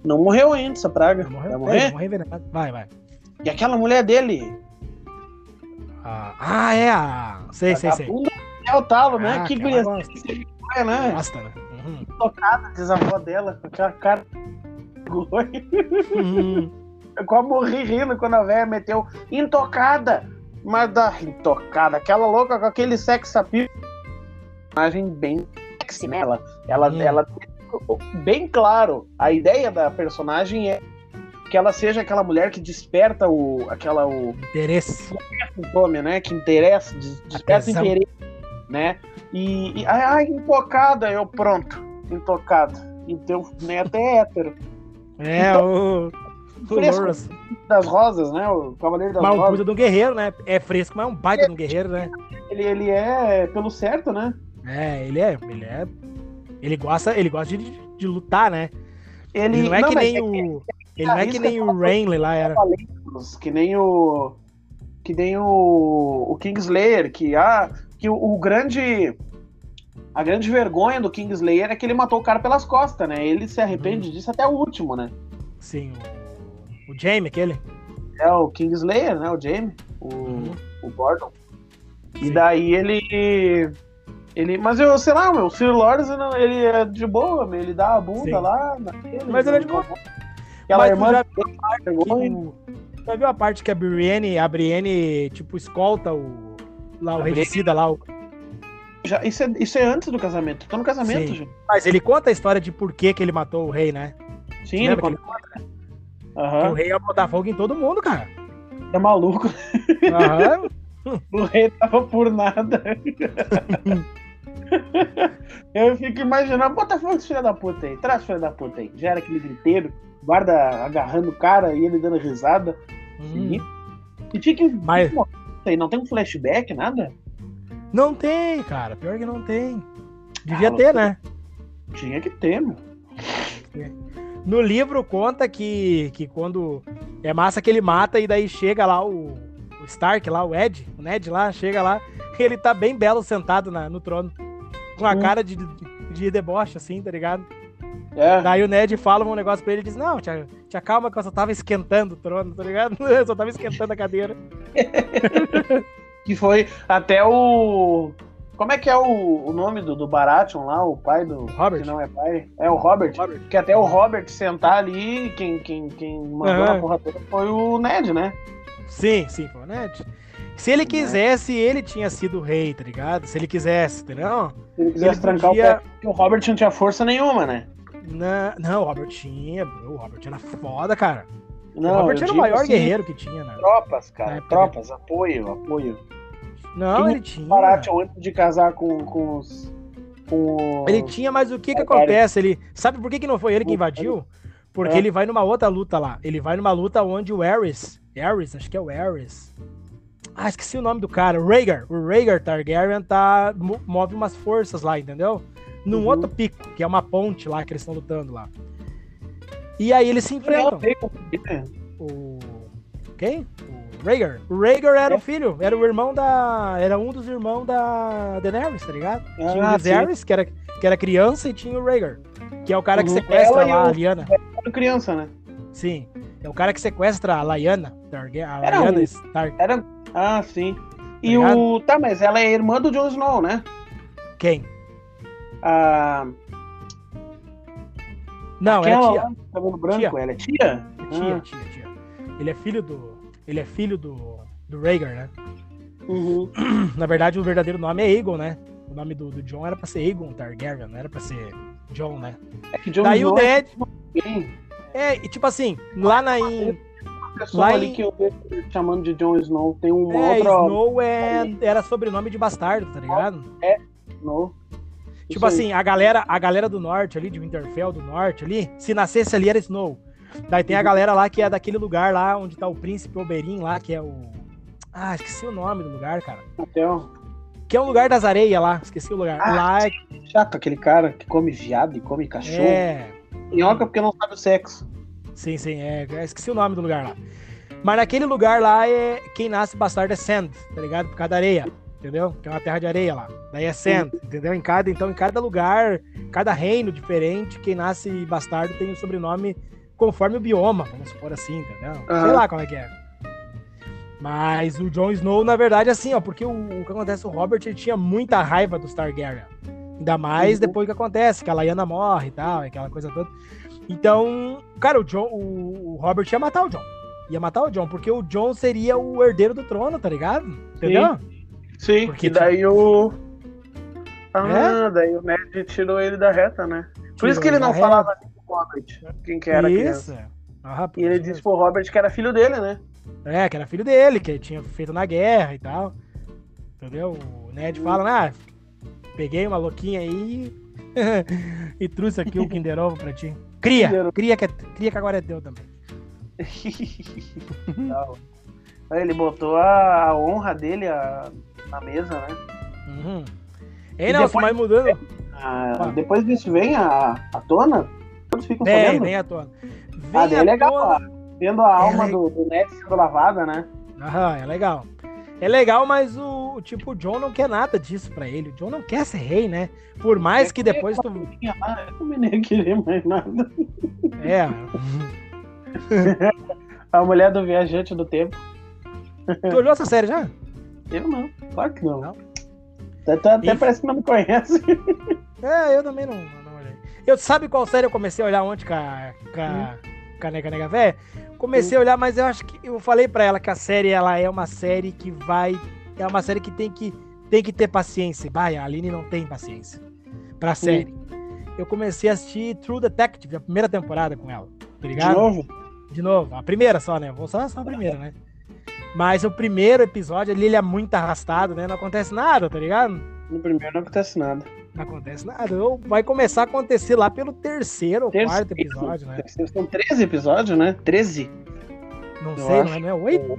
Não morreu ainda essa praga. Vai
morreu, é,
morrer?
morreu envenenado. Vai, vai.
E aquela mulher dele?
Ah, ah, é a. Sei, sei, sei.
É o talo, né?
Ah,
que guria
gosta.
é, né?
Gosta, né? Uhum.
Tocada, desavó dela, com aquela cara.
Uhum.
Eu quase morri rindo quando a velha meteu intocada. Mas da intocada, aquela louca com aquele sex appeal. Imagem bem sexy, né? Ela, ela,
Hum.
ela bem claro. A ideia da personagem é que ela seja aquela mulher que desperta o aquela o
Interesse.
sintoma, né? Que interessa, des- desperta
Atenção.
interesse, né? E, e ai, ai, intocada, eu pronto, intocada. Então, neto é hétero.
É,
Então,
o.
Fresco. Das rosas, né? O Cavaleiro das
Mas um
Rosas.
puta de um guerreiro, né? É fresco, mas é um baita de um guerreiro, né?
Ele, ele é pelo certo, né?
É, ele é. Ele é. Ele gosta, ele gosta de, de lutar, né? Ele, ele não é que nem é o. Ele não é que nem o Rainley lá era.
Que nem o. Que nem o. O Kingslayer, que, ah, que o, o grande. A grande vergonha do Kingslayer é que ele matou o cara pelas costas, né? Ele se arrepende hum. disso até o último, né?
Sim, o, o Jamie, aquele.
É o Kingslayer, né? O Jamie, o, uhum. o Gordon. Sim. E daí ele. Ele, mas eu, sei lá, meu, o Sir Lawrence, ele é de boa, meu, ele dá a bunda Sim. lá. Naquele,
mas ele é de boa. Aquela mas irmã já, viu que, já viu a parte que a Brienne, a Brienne, tipo, escolta o. Lá, o regicida lá, o.
Já, isso, é, isso é antes do casamento. Tô no casamento, Sim. gente.
Mas ele conta a história de por que, que ele matou o rei, né?
Sim, ele conta. Ele...
Uhum. o rei ia botar fogo em todo mundo, cara.
É maluco. Uhum. o rei tava por nada. Eu fico imaginando, bota fogo esse filho da puta aí, traz filho da puta aí. Já era aquele griteiro, guarda agarrando o cara e ele dando risada. Hum. E tinha que. Mas... Não tem um flashback, nada?
Não tem, cara. Pior que não tem. Devia ah, ter, né?
Tinha que ter, meu.
No livro conta que, que quando. É massa que ele mata e daí chega lá o, o Stark, lá, o Ed, o Ned lá, chega lá, ele tá bem belo sentado na, no trono. Com a hum. cara de, de deboche, assim, tá ligado? É. Daí o Ned fala um negócio pra ele e diz: Não, te, te acalma que eu só tava esquentando o trono, tá ligado? Eu só tava esquentando a cadeira.
que foi até o. Como é que é o, o nome do, do Baratheon lá, o pai do.
Robert.
Que não é pai. É o Robert. Robert. Que até o Robert sentar ali, quem, quem, quem mandou uhum. a porra toda foi o Ned, né?
Sim, sim, foi o Ned. Se ele quisesse, ele tinha sido rei, tá ligado? Se ele quisesse, entendeu?
Se ele quisesse ele trancar podia... o pé, porque o Robert não tinha força nenhuma, né?
Não, não, o Robert tinha. O Robert era foda, cara. Não, o Robert era o maior assim, guerreiro que tinha, né?
Tropas, cara. Tropas, apoio, apoio.
Não, Quem ele tinha.
Baratheon antes de casar com, com os.
Com Ele tinha, mas o que que acontece? Ele sabe por que, que não foi ele que invadiu? Porque é. ele vai numa outra luta lá. Ele vai numa luta onde o Ares, Ares, acho que é o Ares. Ah, esqueci o nome do cara. O Rhaegar. O Rhaegar Targaryen tá, move umas forças lá, entendeu? Num uhum. outro pico, que é uma ponte lá que eles estão lutando lá. E aí eles se enfrentam. O... Quem? O Rhaegar. O Rhaegar era é. o filho, era o irmão da. Era um dos irmãos da Daenerys, tá ligado? Ah, tinha o Daenerys, que era, que era criança, e tinha o Rhaegar, que é o cara que uhum. sequestra lá a Lyanna.
Era criança, né?
Sim. É o cara que sequestra a Lyanna. A era Lyanna um... Stark.
Era ah, sim. E tá o. Tá, mas ela é irmã do Jon Snow, né?
Quem?
A.
Não, Aquela é tia.
Lá, cabelo branco, tia. ela é tia?
É tia, ah. tia, tia. Ele é filho do. Ele é filho do. Do Rhaegar, né?
Uhum.
Na verdade, o verdadeiro nome é Aegon, né? O nome do, do John era pra ser Aegon Targaryen, não era pra ser John, né?
É que John
Daí Snow o Ned. É, é, e tipo assim, lá na. Em,
pessoa ali em... que eu vejo chamando de Jon Snow tem uma
é,
outra.
Snow é... era sobrenome de bastardo, tá ligado?
É, Snow.
Tipo assim, a galera, a galera do norte ali, de Winterfell do norte ali, se nascesse ali era Snow. Daí tem a galera lá que é daquele lugar lá onde tá o príncipe Oberyn lá, que é o. Ah, esqueci o nome do lugar, cara.
Hotel.
Que é o lugar das areias lá, esqueci o lugar.
Ah,
lá
é... Chato, aquele cara que come viado e come cachorro. É. Minhoca porque não sabe o sexo.
Sim, sim, é. Esqueci o nome do lugar lá. Mas naquele lugar lá, é quem nasce bastardo é Sand, tá ligado? Por causa da areia, entendeu? Que é uma terra de areia lá. Daí é Sand, entendeu? Em cada, então, em cada lugar, cada reino diferente, quem nasce bastardo tem o sobrenome conforme o bioma, vamos supor assim, entendeu? Uhum. Sei lá como é que é. Mas o Jon Snow, na verdade, assim, ó, porque o, o que acontece, o Robert ele tinha muita raiva dos Targaryen. Ainda mais uhum. depois que acontece, que a Lyanna morre e tal, aquela coisa toda. Então, cara, o, John, o, o Robert ia matar o John. Ia matar o John, porque o John seria o herdeiro do trono, tá ligado? Entendeu?
Sim, porque daí o. Ah, é? daí o Ned tirou ele da reta, né? Por tirou isso que ele não falava reta. com o Robert, quem que era isso. Ah, e ele disse pro Robert que era filho dele, né?
É, que era filho dele, que ele tinha feito na guerra e tal. Entendeu? O Ned fala, ah, peguei uma louquinha aí e trouxe aqui o Kinder Ovo pra ti. Cria, cria que, cria que agora é teu também.
Ele botou a honra dele a, na mesa, né?
Uhum. Ei, Nelson, mas mudando.
A, depois disso vem a, a tona todos ficam
Vem,
sabendo.
vem à tona. Vem
Ah, é legal,
tona.
Vendo a alma
le-
do, do Ned sendo lavada, né?
Aham, é legal. É legal, mas o tipo, o John não quer nada disso pra ele. O John não quer ser rei, né? Por mais que depois tu.
Ah, eu também nem ia querer mais nada.
É.
A mulher do viajante do tempo.
Tu olhou essa série já?
Eu não, claro que não.
Não?
Até, até
E-
parece que não me conhece.
É, eu também não, não olhei. Eu sabe qual série eu comecei a olhar ontem com a, com a, com a Nega Nega Véia? Comecei a olhar, mas eu acho que eu falei pra ela que a série ela é uma série que vai. É uma série que tem que, tem que ter paciência. Vai, a Aline não tem paciência pra série. Eu comecei a assistir True Detective, a primeira temporada com ela. Tá
De
ligado?
novo?
De novo, a primeira só, né? Vou só, só a primeira, né? Mas o primeiro episódio ali, ele é muito arrastado, né? Não acontece nada, tá ligado?
No primeiro não acontece nada.
Não acontece nada. Vai começar a acontecer lá pelo terceiro ou quarto episódio, né?
São 13 episódios, né? 13.
Não
Eu
sei,
acho.
não é, não é oito?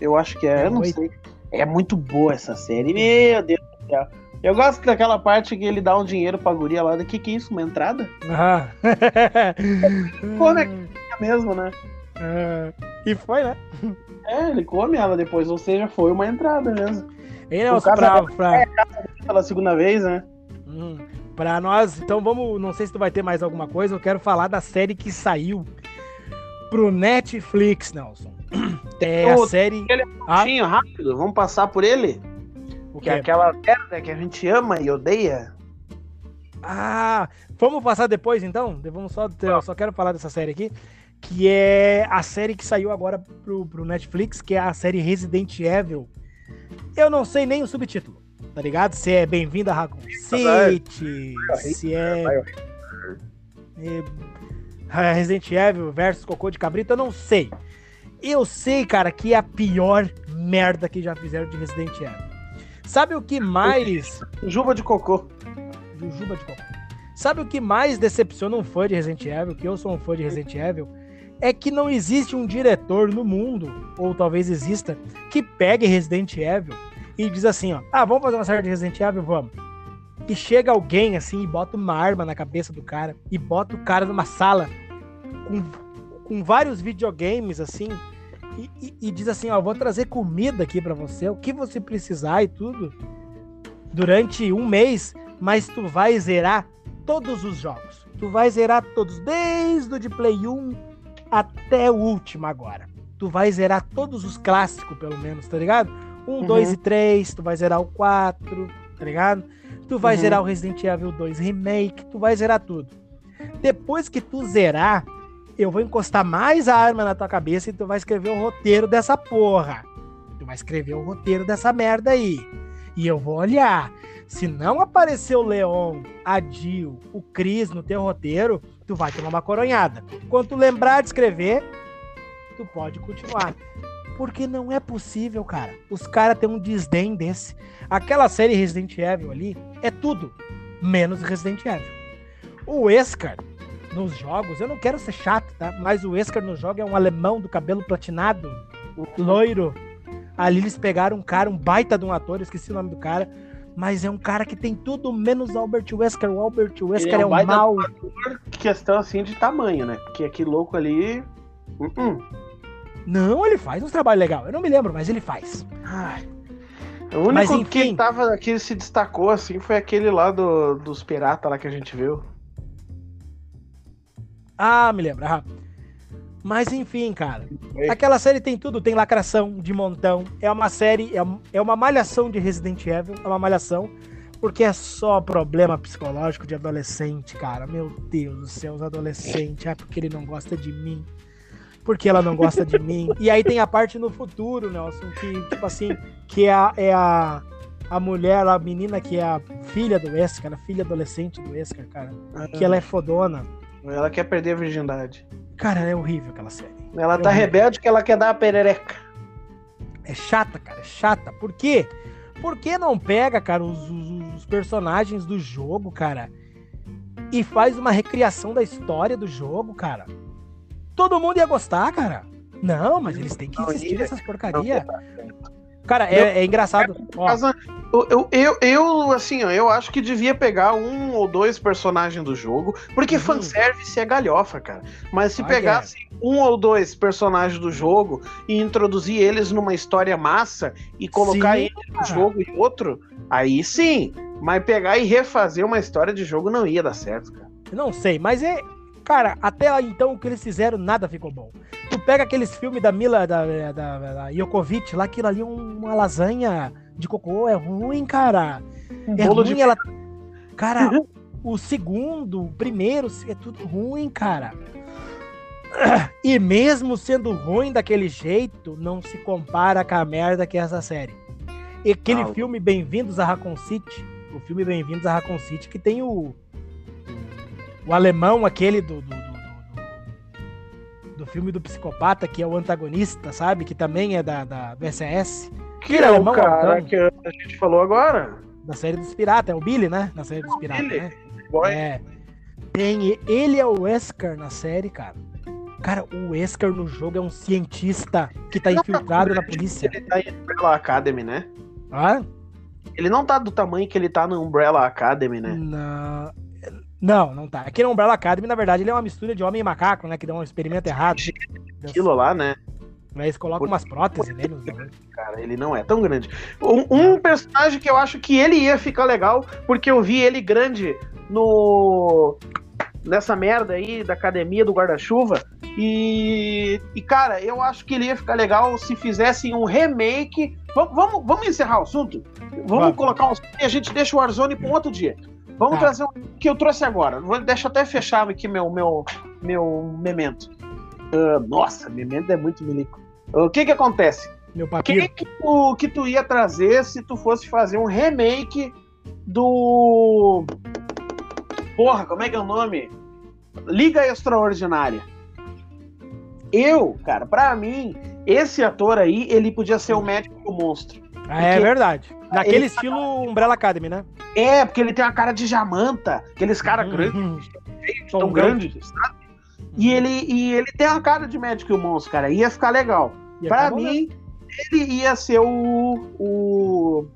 Eu acho que é,
É
eu não
oito.
sei. É muito boa essa série. Meu Deus do céu. Eu gosto daquela parte que ele dá um dinheiro pra guria lá. O que que é isso? Uma entrada?
Aham.
Como é É mesmo, né?
Ah, E foi, né?
É, ele come ela depois, ou seja, foi uma entrada mesmo.
E não,
O caso
pra,
é- Pela segunda vez, né?
hum, pra nós, então vamos. Não sei se tu vai ter mais alguma coisa. Eu quero falar da série que saiu pro Netflix, Nelson. É a série.
Ele
Ah,
Tinho, rápido, vamos passar por ele?
o
Que é aquela merda que a gente ama e odeia.
Ah, vamos passar depois então? Vamos só, eu só quero falar dessa série aqui, que é a série que saiu agora pro, pro Netflix, que é a série Resident Evil. Eu não sei nem o subtítulo, tá ligado? Se é Bem-vindo a Raccoon City, se é, é Resident Evil versus Cocô de Cabrito, eu não sei. Eu sei, cara, que é a pior merda que já fizeram de Resident Evil. Sabe o que mais
Juba de cocô.
Jujuba de coco. Sabe o que mais decepciona um fã de Resident Evil, que eu sou um fã de Resident Evil, é que não existe um diretor no mundo, ou talvez exista, que pegue Resident Evil e diz assim, ó, ah, vamos fazer uma série de Resident Evil, vamos. E chega alguém assim e bota uma arma na cabeça do cara e bota o cara numa sala com, com vários videogames assim e, e- e diz assim, ó, vou trazer comida aqui pra você, o que você precisar e tudo durante um mês, mas tu vai zerar todos os jogos. Tu vai zerar todos, desde o de Play 1 até o último agora. Tu vai zerar todos os clássicos, pelo menos, tá ligado? 1,
Uhum.
2 e 3, tu vai zerar o 4, tá ligado? Tu vai
Uhum.
zerar o Resident Evil 2 Remake, tu vai zerar tudo. Depois que tu zerar, eu vou encostar mais a arma na tua cabeça e tu vai escrever o roteiro dessa porra. Tu vai escrever o roteiro dessa merda aí. E eu vou olhar. Se não aparecer o Leon, a Jill, o Cris no teu roteiro, tu vai tomar uma coronhada. Quando tu lembrar de escrever, tu pode continuar. Porque não é possível, cara. Os caras têm um desdém desse. Aquela série Resident Evil ali é tudo, menos Resident Evil. O Wesker nos jogos, eu não quero ser chato, tá? Mas o Wesker no jogo é um alemão do cabelo platinado, loiro. Ali eles pegaram um cara, um baita de um ator, esqueci o nome do cara, mas é um cara que tem tudo menos Albert Wesker. O Albert Wesker
Ele é
é
um
um
baita
mal.
Questão assim de tamanho, né? Porque aquele louco ali. Uh-uh.
Não, ele faz uns trabalhos legais. Eu não me lembro, mas ele faz.
Ai. O único
Mas, enfim.
que tava que se destacou assim foi aquele lá do, dos piratas lá que a gente viu.
Ah, me lembro. ah. Mas enfim, cara.
Oi.
Aquela série tem tudo, tem lacração de montão. É uma série, é, é uma malhação de Resident Evil, é uma malhação, porque é só problema psicológico de adolescente, cara. Meu Deus do céu, os adolescentes. Ah, porque ele não gosta de mim. Porque ela não gosta de mim. E aí tem a parte no futuro, Nelson, que, tipo assim, que é a, é a, a mulher, a menina que é a filha do Wesker, a filha adolescente do Wesker, cara. Que ela é fodona.
Ela quer perder a virgindade.
Cara, é horrível aquela série.
Ela tá
Eu-
rebelde que ela quer dar a perereca.
É chata, cara, é chata. Por quê? Por que não pega, cara, os, os- os personagens do jogo, cara, e faz uma recriação da história do jogo, cara? Todo mundo ia gostar, cara. Não, mas eles têm que insistir
ia.
nessas porcaria. Cara, é, é engraçado.
Eu, eu, eu, eu, assim, ó, eu acho que devia pegar um ou dois personagens do jogo, porque
Uhum.
fanservice é galhofa, cara. Mas se
Ah, que é.
pegasse um ou dois personagens do jogo e introduzir eles numa história massa e colocar
Sim,
no
cara.
jogo e outro, aí sim. Mas pegar e refazer uma história de jogo não ia dar certo, cara.
Não sei, mas é. Cara, até então o que eles fizeram, nada ficou bom. Tu pega aqueles filmes da Mila, da, da, da Jokovic, lá, aquilo ali é uma lasanha de cocô, é ruim, cara. É
bolo
ruim,
de-
ela. Cara, o segundo, o primeiro, é tudo ruim, cara. E mesmo sendo ruim daquele jeito, não se compara com a merda que é essa série. E aquele
Ah,
filme Bem-vindos a Raccoon City, o filme Bem-vindos a Raccoon City, que tem o. O alemão, aquele do. do, do, do- filme do psicopata, que é o antagonista, sabe? Que também é da, da, do SS,
Que
é
é o
alemão,
cara que a gente falou agora.
da série dos piratas, é o Billy, né? Na série dos piratas,
Billy.
né? É. Tem, ele é o Wesker na série, cara. Cara, o Wesker no jogo é um cientista que tá infiltrado na polícia.
Ele tá em Umbrella Academy, né?
Ah?
Ele não tá do tamanho que ele tá no Umbrella Academy, né?
Não, não, não tá. Aqui no Umbrella Academy, na verdade, ele é uma mistura de homem e macaco, né? Que dá um experimento errado.
Aquilo lá, né?
Aí eles colocam umas próteses nele.
Cara, ele não é tão grande. Um, um personagem que eu acho que ele ia ficar legal, porque eu vi ele grande no. nessa merda aí da academia do guarda-chuva. E, e, cara, eu acho que ele ia ficar legal se fizessem um remake. Vamos, vamos, vamos encerrar o assunto? Vamos
Vamos.
colocar um e a gente deixa o Warzone para um outro dia. Vamos
Tá.
trazer um que eu trouxe agora. Vou, deixa eu até fechar aqui meu, meu, meu memento. Ah, nossa, memento é muito milico. O que que acontece?
Meu papiro.
Quem que tu, que tu ia trazer se tu fosse fazer um remake do. Porra, como é que é o nome? Liga Extraordinária. Eu, cara, pra mim, esse ator aí, ele podia ser o médico do monstro.
Ah, é
porque-
verdade. Naquele
ele-
estilo Umbrella Academy, né?
É, porque ele tem uma cara de jamanta, aqueles caras grandes,
Uhum.
tão
Tom
grandes, sabe? E ele, e ele tem uma cara de médico e o monstro, cara. Ia ficar legal.
E
Pra
né?
mim, ele ia ser o, o,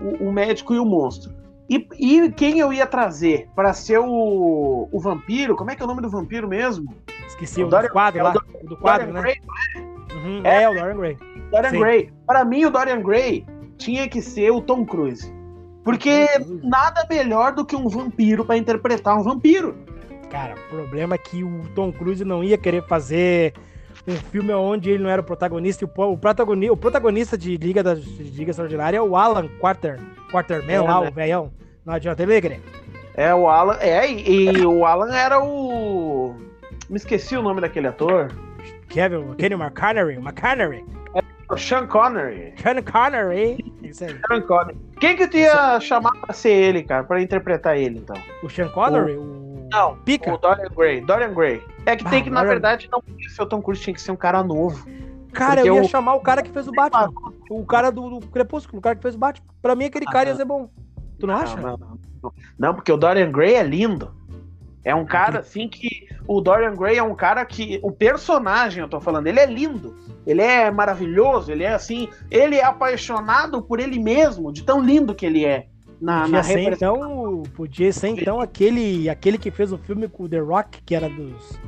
o, o médico e o monstro. E, e quem eu ia trazer pra ser o, o vampiro? Como é que é o nome do vampiro mesmo?
Esqueci
O
o,
Dorian-
do quadro
é o
lá.
Do-
do quadro,
Dorian
né?
Gray?
Uhum,
É.
é. o Dorian Gray.
Dorian
Sim.
Gray. Para mim, o Dorian Gray tinha que ser o Tom Cruise. Porque nada melhor do que um vampiro pra interpretar um vampiro.
Cara, o problema é que o Tom Cruise não ia querer fazer um filme onde ele não era o protagonista. E o, o, protagoni- o protagonista de Liga, da, de Liga Extraordinária é o Alan Quarter, Quarterman
É,
lá,
né?
o velhão. Não adianta ele querer.
É, o Alan. É, e, e o Alan era o. Me esqueci o nome daquele ator.
Kevin, Kenny McConaughey,
O Sean Connery.
Sean Connery. Isso aí.
Sean Connery. Quem que tu ia chamar pra ser ele, cara? Pra interpretar ele, então?
O Sean Connery, o...
Não,
Pica.
O Dorian Gray. Dorian Gray. É que
Ah,
tem que, na
Dorian-
verdade, não podia ser o Tom Cruise, tinha que ser um cara novo.
Cara, eu ia
o-
chamar o cara que fez o Batman. O cara do, do Crepúsculo, o cara que fez o Batman. Pra mim, aquele cara ia ser bom. Tu não acha?
Não, não, não. Não, porque o Dorian Gray é lindo. É um cara assim que. O Dorian Gray é um cara que. O personagem, eu tô falando, ele é lindo. Ele é maravilhoso, ele é assim. Ele é apaixonado por ele mesmo, de tão lindo que ele é. Na,
Podia
na
ser, então, podia ser então aquele, aquele que fez o filme com o The Rock, que era dos.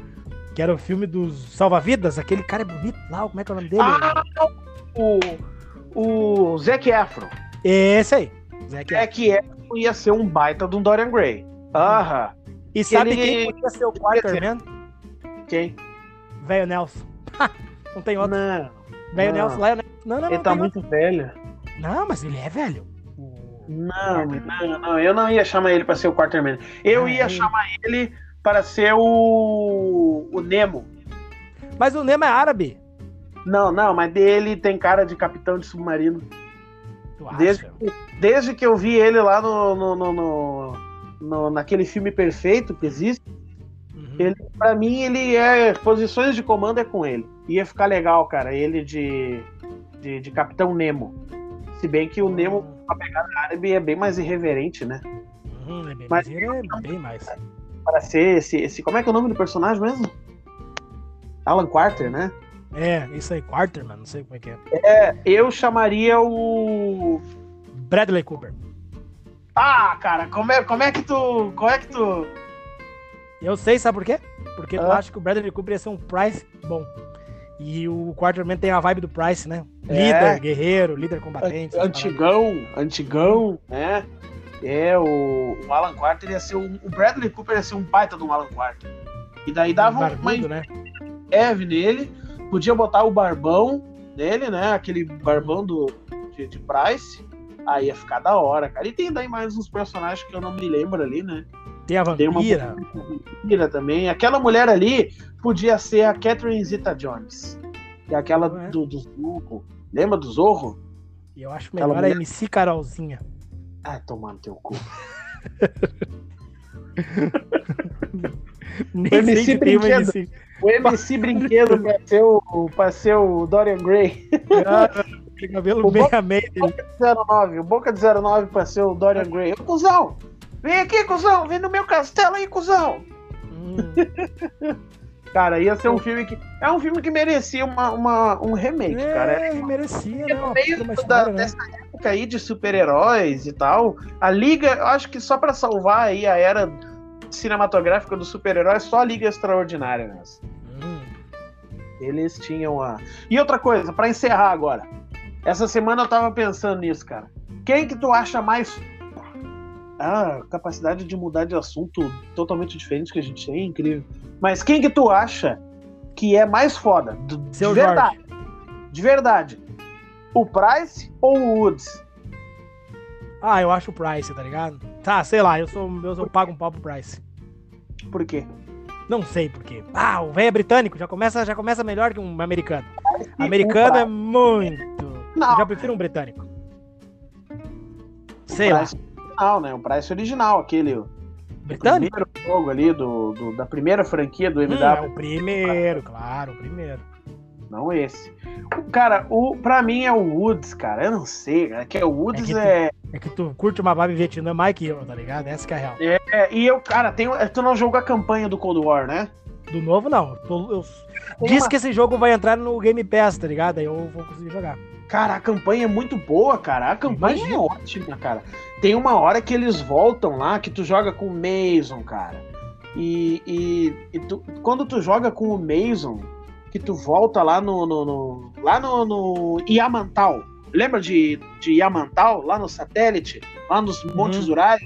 Que era o filme dos Salva-Vidas, aquele cara é bonito lá, como é que é o nome dele?
Ah, o, o Zac Efron.
Esse aí. Zac
É
Efron.
que Efron ia ser um baita de um Dorian Gray. Aham.
E sabe
ele-
quem podia ser o Quarterman?
Quem?
Velho Nelson. não tem outro.
Não.
Velho
não.
Nelson lá. é- Não, não,
Ele
não.
tá muito velho.
outro. Não, mas ele é velho.
Não, não, não. Eu não ia chamar ele para ser o Quarterman. Eu ia
é.
chamar ele para ser o. o Nemo.
Mas o Nemo é árabe.
Não, não, mas dele tem cara de capitão de submarino. Desde, desde que eu vi ele lá no, no, no- no- no- naquele filme perfeito que existe,
Uhum.
pra mim ele é. Posições de comando é com ele. Ia ficar legal, cara, ele de, de, de Capitão Nemo. Se bem que o Nemo, a pegada árabe, é bem mais irreverente, né?
Uhum, é bem,
Mas-
é bem mais.
Para ser esse, esse. Como é que é o nome do personagem mesmo? Alan Quarter, né?
É, isso aí, Quarterman, não sei como é que é.
Eu chamaria o.
Bradley Cooper.
Ah, cara, como é, como é que tu. Como é que tu.
Eu sei, sabe por quê? Porque
Ah.
acha que o Bradley Cooper ia ser um Price bom. E o Quarterman tem a vibe do Price, né?
É.
Líder, guerreiro, líder combatente.
Antigão, antigão, né? É, o, o Alan Quarter ia ser um. O Bradley Cooper ia ser um baita do Alan Quarter. E daí dava uma
Barbudo, né?
Eve nele, podia botar o barbão nele, né? Aquele barbão do, de, de Price. Aí ia ficar da hora, cara. E tem daí mais uns personagens que eu não me lembro ali, né?
Tem a
Tem uma
vampira.
vampira também. Aquela mulher ali podia ser a Catherine Zeta Jones. Que é aquela
Ué.
do, do Zorro. Lembra do Zorro?
E eu acho
Aquela
melhor a
mulher-
MC Carolzinha.
Ah, tomando teu cu.
Nem
MC
tem uma
Brinquedo.
MC.
O MC Brinquedo pra ser o, pra ser o Dorian Gray.
Tem cabelo
O Bob-
a meio dele.
09, o Boca de 09 pra ser o Dorian Gray. Ô, cuzão! Vem aqui, cuzão! Vem no meu castelo aí, cuzão!
Hum,
Cara, ia ser um filme que. É um filme que merecia uma, uma- um remake, cara.
é, merecia, né? Uma,
meio da-
história, né?
dessa época aí de super-heróis e tal, a Liga, eu acho que só pra salvar aí a era cinematográfica do super-herói, só a Liga Extraordinária mesmo.
Hum.
Eles tinham a. E outra coisa, pra encerrar agora. Essa semana eu tava pensando nisso, cara. Quem que tu acha mais. Ah, capacidade de mudar de assunto totalmente diferente que a gente tem, incrível. Mas quem que tu acha que é mais foda? De verdade. De verdade. O Price ou o Woods?
Ah, eu acho o Price, tá ligado? Tá, sei lá, eu sou eu, eu pago um pau pro Price.
Por quê?
Não sei por quê. Ah, o velho é britânico, já começa, já começa melhor que um americano. Americano é muito.
Não.
Eu já prefiro um britânico. Sei lá.
Original, né? O Price original, aquele. o
Britânico?
Primeiro jogo ali do, do- da primeira franquia do
Hum,
MW.
é o primeiro, claro, o primeiro.
Não esse. O, cara, o, pra mim é o Woods, cara. Eu não sei, cara. Que é o Woods
É tu-
é,
É que tu curte uma vibe Vietnã mais que eu, tá ligado? Essa que é a real.
é- E eu, cara, tem, tu não jogou a campanha do Cold War, né?
Do novo, não. Tô- eu- Diz
uma-
que esse jogo vai entrar no Game Pass, tá ligado? Aí eu vou conseguir jogar.
Cara, a campanha é muito boa, cara. A campanha
Imagina.
é ótima, cara. Tem uma hora que eles voltam lá, que tu joga com o Mason, cara. E, e, e tu- quando tu joga com o Mason, que tu volta lá no. no- no- lá no, no Yamantal. Lembra de, de Yamantal? Lá no satélite? Lá nos Montes Urais?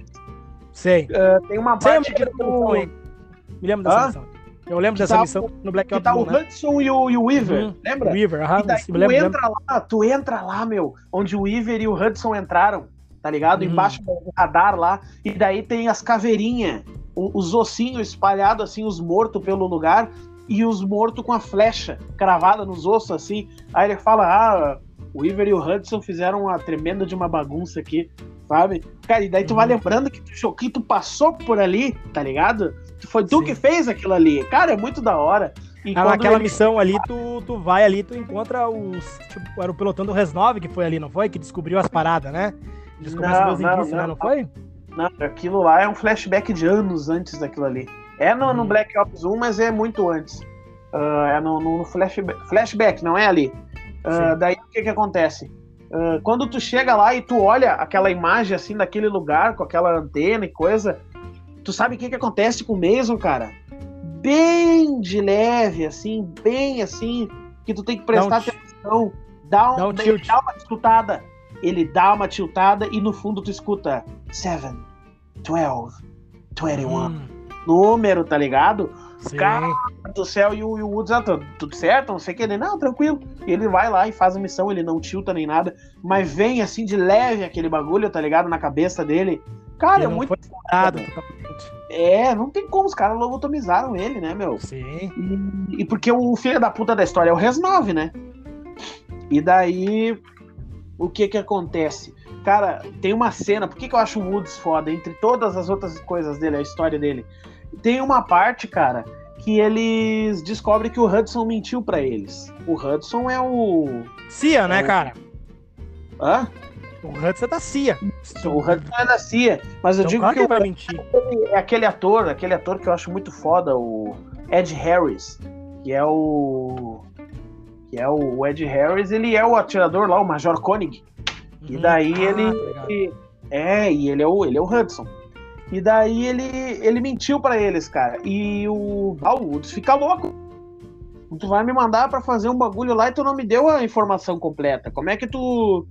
Sei.
Tem uma
Sei,
parte
me
que tu,
Me lembro dessa
Hã?
Eu lembro
Que
dessa
tá
missão no Black
que
Ops
tá o
1, né?
Hudson e o, e o Weaver.
Uhum.
Lembra?
Weaver, aham.
E daí tu
lembro, lembro.
entra lá, tu entra lá, meu, onde o Weaver e o Hudson entraram, tá ligado?
Uhum.
Embaixo do radar lá, e daí tem as caveirinhas, os ossinhos espalhados assim, os mortos pelo lugar, e os mortos com a flecha cravada nos ossos, assim. Aí ele fala, ah, o Weaver e o Hudson fizeram uma tremenda de uma bagunça aqui, sabe? Cara, e daí tu vai
Uhum.
lembrando que tu, que tu passou por ali, tá ligado? Foi tu
Sim.
que fez aquilo ali. Cara, é muito da hora. E
Ah, naquela
ele-
missão ali, tu, tu vai ali, tu encontra os. Tipo, era o pelotão do Res 9 que foi ali, não foi? Que descobriu as paradas, né? Eles
Não,
começam a ver os
não,
indícios, né?
não,
Não foi?
Não, aquilo lá é um flashback de anos antes daquilo ali. É no, no
Hum.
Black Ops 1, mas é muito antes. Ah, é no, no flashback, flashback, não é ali.
Sim.
daí o que que acontece? Ah, quando tu chega lá e tu olha aquela imagem assim daquele lugar, com aquela antena e coisa, tu sabe o que que acontece com o Mason, cara? Bem de leve, assim, bem assim, que tu tem que prestar atenção. Dá, um,
dá um
ele dá uma tiltada. Ele dá uma tiltada e no fundo tu escuta 7, 12, 21.
Hum,
Número, tá ligado?
Sim.
Cara, do céu e o, e o Woods, ah, tudo, certo, não sei o que, ele, não, tranquilo. E ele vai lá e faz a missão, ele não tilta nem nada, mas vem assim de leve aquele bagulho, tá ligado? Na cabeça dele. Cara, é muito.
totalmente.
É, não tem como, os caras lobotomizaram ele, né, meu?
Sim.
E, e porque o filho da puta da história é o Res 9, né? E daí, o que que acontece? Cara, tem uma cena, por que, que eu acho o Woods foda? Entre todas as outras coisas dele, a história dele, tem uma parte, cara, que eles descobrem que o Hudson mentiu pra eles. O Hudson é o.
CIA, né,
É.
cara?
Hã?
O Hudson é da CIA.
O Hudson é da CIA, mas eu
Então,
digo
claro
que
que
o
ele vai mentir.
é aquele ator, aquele ator que eu acho muito foda, o Ed Harris, que é o que é o Ed Harris, ele é o atirador lá, o Major Koenig, E daí
Ah,
ele- É, e ele é o, ele é o Hudson. E daí ele, ele mentiu pra eles, cara. E o, ah, o Woods fica louco. Tu vai me mandar pra fazer um bagulho lá e tu não me deu a informação completa. Como é que tu.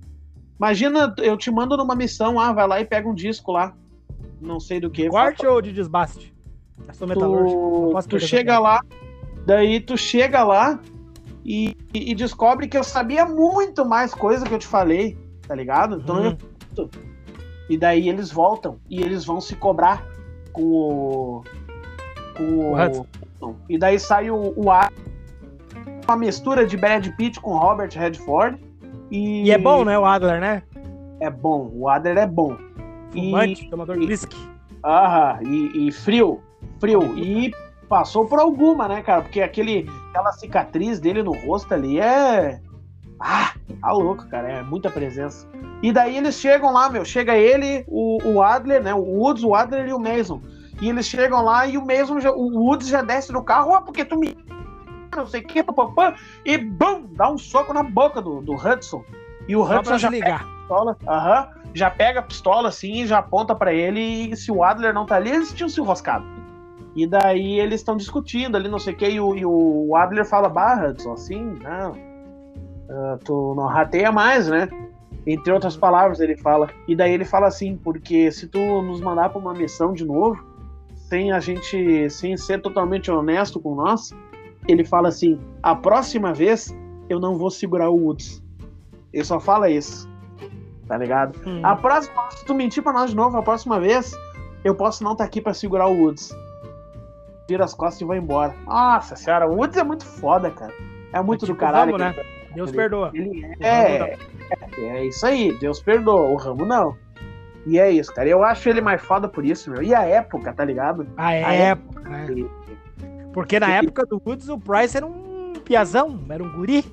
Imagina, eu te mando numa missão, ah, vai lá e pega um disco lá. Não sei do que.
Corte ou de desbaste? Eu sou metalúrgico.
tu, tu chega lá, daí tu chega lá e, e- e descobre que eu sabia muito mais coisa que eu te falei, tá ligado? Então
Uhum.
eu- e daí eles voltam e eles vão se cobrar com o. Com o. E daí sai o, o A. Uma mistura de Brad Pitt com Robert Redford. E,
E é bom, né, o Adler, né?
É bom. O Adler é bom.
Fumante, tomador de
e-
whisky.
Aham, e, e frio, frio. E passou por alguma, né, cara? Porque aquele, aquela cicatriz dele no rosto ali é. Ah, tá louco, cara. É muita presença. E daí eles chegam lá, meu. Chega ele, o, o Adler, né? O Woods, o Adler e o Mason. E eles chegam lá e o Mason, já, o Woods já desce do carro, ó, porque tu me. Não sei o que, papapá. E bum! Dá um soco na boca do, do Hudson. E o
Só
Hudson já
desligar.
pistola, aham, já pega a pistola assim e já aponta pra ele e se o Adler não tá ali, eles tinham se enroscado. E daí eles estão discutindo ali, não sei o que, e o, e o Adler fala, barra, Hudson, assim, não, ah, tu não rateia mais, né? Entre outras palavras, ele fala. E daí ele fala assim, porque se tu nos mandar pra uma missão de novo, sem a gente, sem ser totalmente honesto com nós, ele fala assim, a próxima vez eu não vou segurar o Woods. Ele só fala isso. Tá ligado?
Hum.
A próxima, se tu mentir pra nós de novo, a próxima vez, eu posso não estar aqui pra segurar o Woods. Vira as costas e vai embora. Nossa senhora, o Woods é muito foda, cara. É muito
É tipo
do caralho.
o Ramo,
cara.
Deus
ele-
perdoa.
Ele é, é, é isso aí, Deus perdoa, o Ramo não. E é isso, cara. Eu acho ele mais foda por isso, meu. E a época, tá ligado?
A
A
época, né? Porque na
Ele-
época do Woods, o Price era um piazão, era um guri.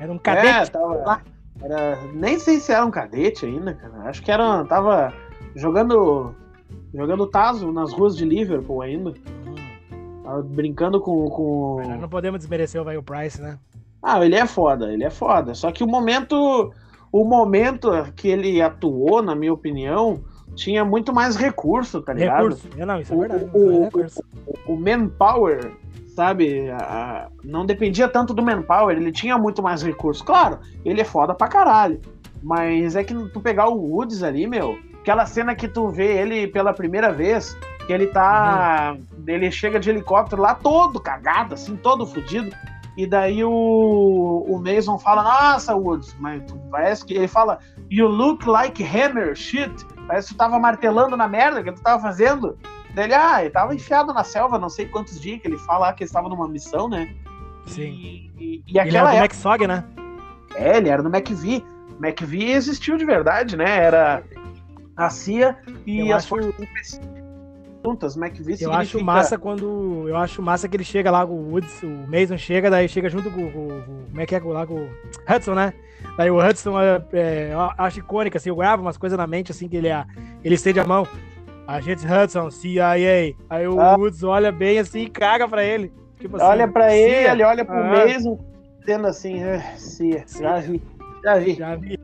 Era um
É,
cadete.
tava,
lá.
era, nem sei se era um cadete ainda, cara. Acho que era, tava jogando jogando taso nas ruas de Liverpool ainda.
Hum.
Tava brincando com, com...
Mas não podemos desmerecer o velho Price, né?
Ah, ele é foda, ele é foda. Só que o momento, o momento que ele atuou, na minha opinião, tinha muito mais recurso, tá ligado?
Recurso. É, não, isso é
O-
verdade.
o-
é
o-
recurso.
O manpower, sabe? a- não dependia tanto do manpower, ele tinha muito mais recurso. Claro, ele é foda pra caralho. Mas é que tu pegar o Woods ali, meu, aquela cena que tu vê ele pela primeira vez, que ele tá. Ele chega de helicóptero lá todo cagado, assim, todo fudido. E daí o, o Mason fala, nossa, Woods, mas tu parece que. Ele fala, you look like hammer, shit. Parece que tu tava martelando na merda que tu tava fazendo. Dele, ah, ele tava enfiado na selva, não sei quantos dias que ele fala que ele estava numa missão, né?
Sim.
E, e, e
Ele era do
época.
McSog, né?
É, ele era no McVie. McVie existiu de verdade, né? Era a CIA e
Eu
as
acho-
forças juntas. McVie
Eu acho massa quando. Eu acho massa que ele chega lá, o Woods, o Mason chega, daí chega junto com, com- Como é que é lá com o Hudson, né? Daí o Hudson é, é, eu acho icônica, assim, eu gravo umas coisas na mente, assim, que ele, é- ele estende a mão. Agente Hudson, CIA. Aí o
Ah.
Woods olha bem assim e caga pra ele. Tipo assim,
Olha pra
CIA.
ele, olha pro
Ah.
Mason, dizendo assim, "Ah, CIA,
CIA.
já vi, já vi.
Já vi.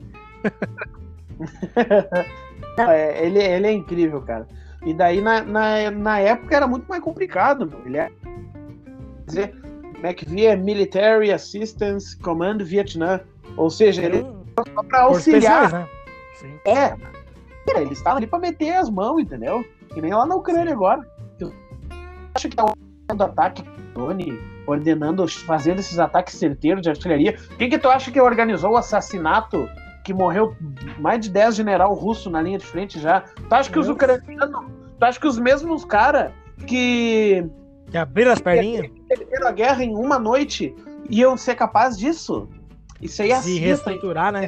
Não, é, ele, ele é incrível, cara. E daí, na, na, na época, era muito mais complicado, meu. Ele é. Quer dizer, McVie é Military Assistance Command Vietnam. Ou seja, ele só pra auxiliar.
né? Sim.
É. Ele estava ali pra meter as mãos, entendeu? Que nem lá na Ucrânia agora. Eu acho que tá ordenando ataque drone, ordenando, fazendo esses ataques certeiros de artilharia. Quem que tu acha que organizou o assassinato que morreu mais de 10 general russo na linha de frente já? Tu acha que os
Nossa.
ucranianos, tu acha que os mesmos caras que
Que abriram as perninhas,
perderam a guerra em uma noite iam ser capazes disso? Isso aí é
se reestruturar, né?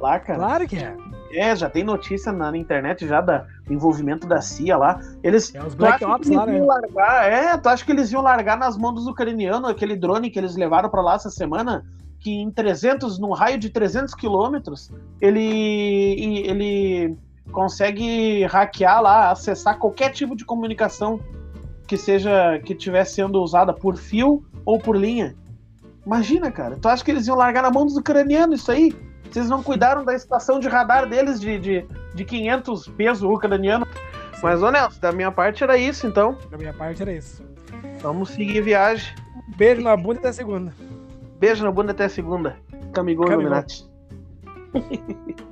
lá, cara.
Claro que é.
É, já tem notícia na internet já da- do envolvimento da CIA lá. Eles.
É os Black Ops lá,
eles
né?
largar, é, tu acha que eles iam largar nas mãos dos ucranianos aquele drone que eles levaram pra lá essa semana? Que em 300, num raio de 300 quilômetros, ele, ele consegue hackear lá, acessar qualquer tipo de comunicação que seja, que estivesse sendo usada por fio ou por linha. Imagina, cara. Tu acha que eles iam largar na mão dos ucranianos isso aí? Vocês não cuidaram da estação de radar deles de, de, de 500 pesos ucraniano. Mas, ô Nelson, da minha parte era isso, então.
Da minha parte era isso.
Vamos seguir viagem.
Beijo na bunda até segunda.
Beijo na bunda até segunda.
Camigol.
Illuminati.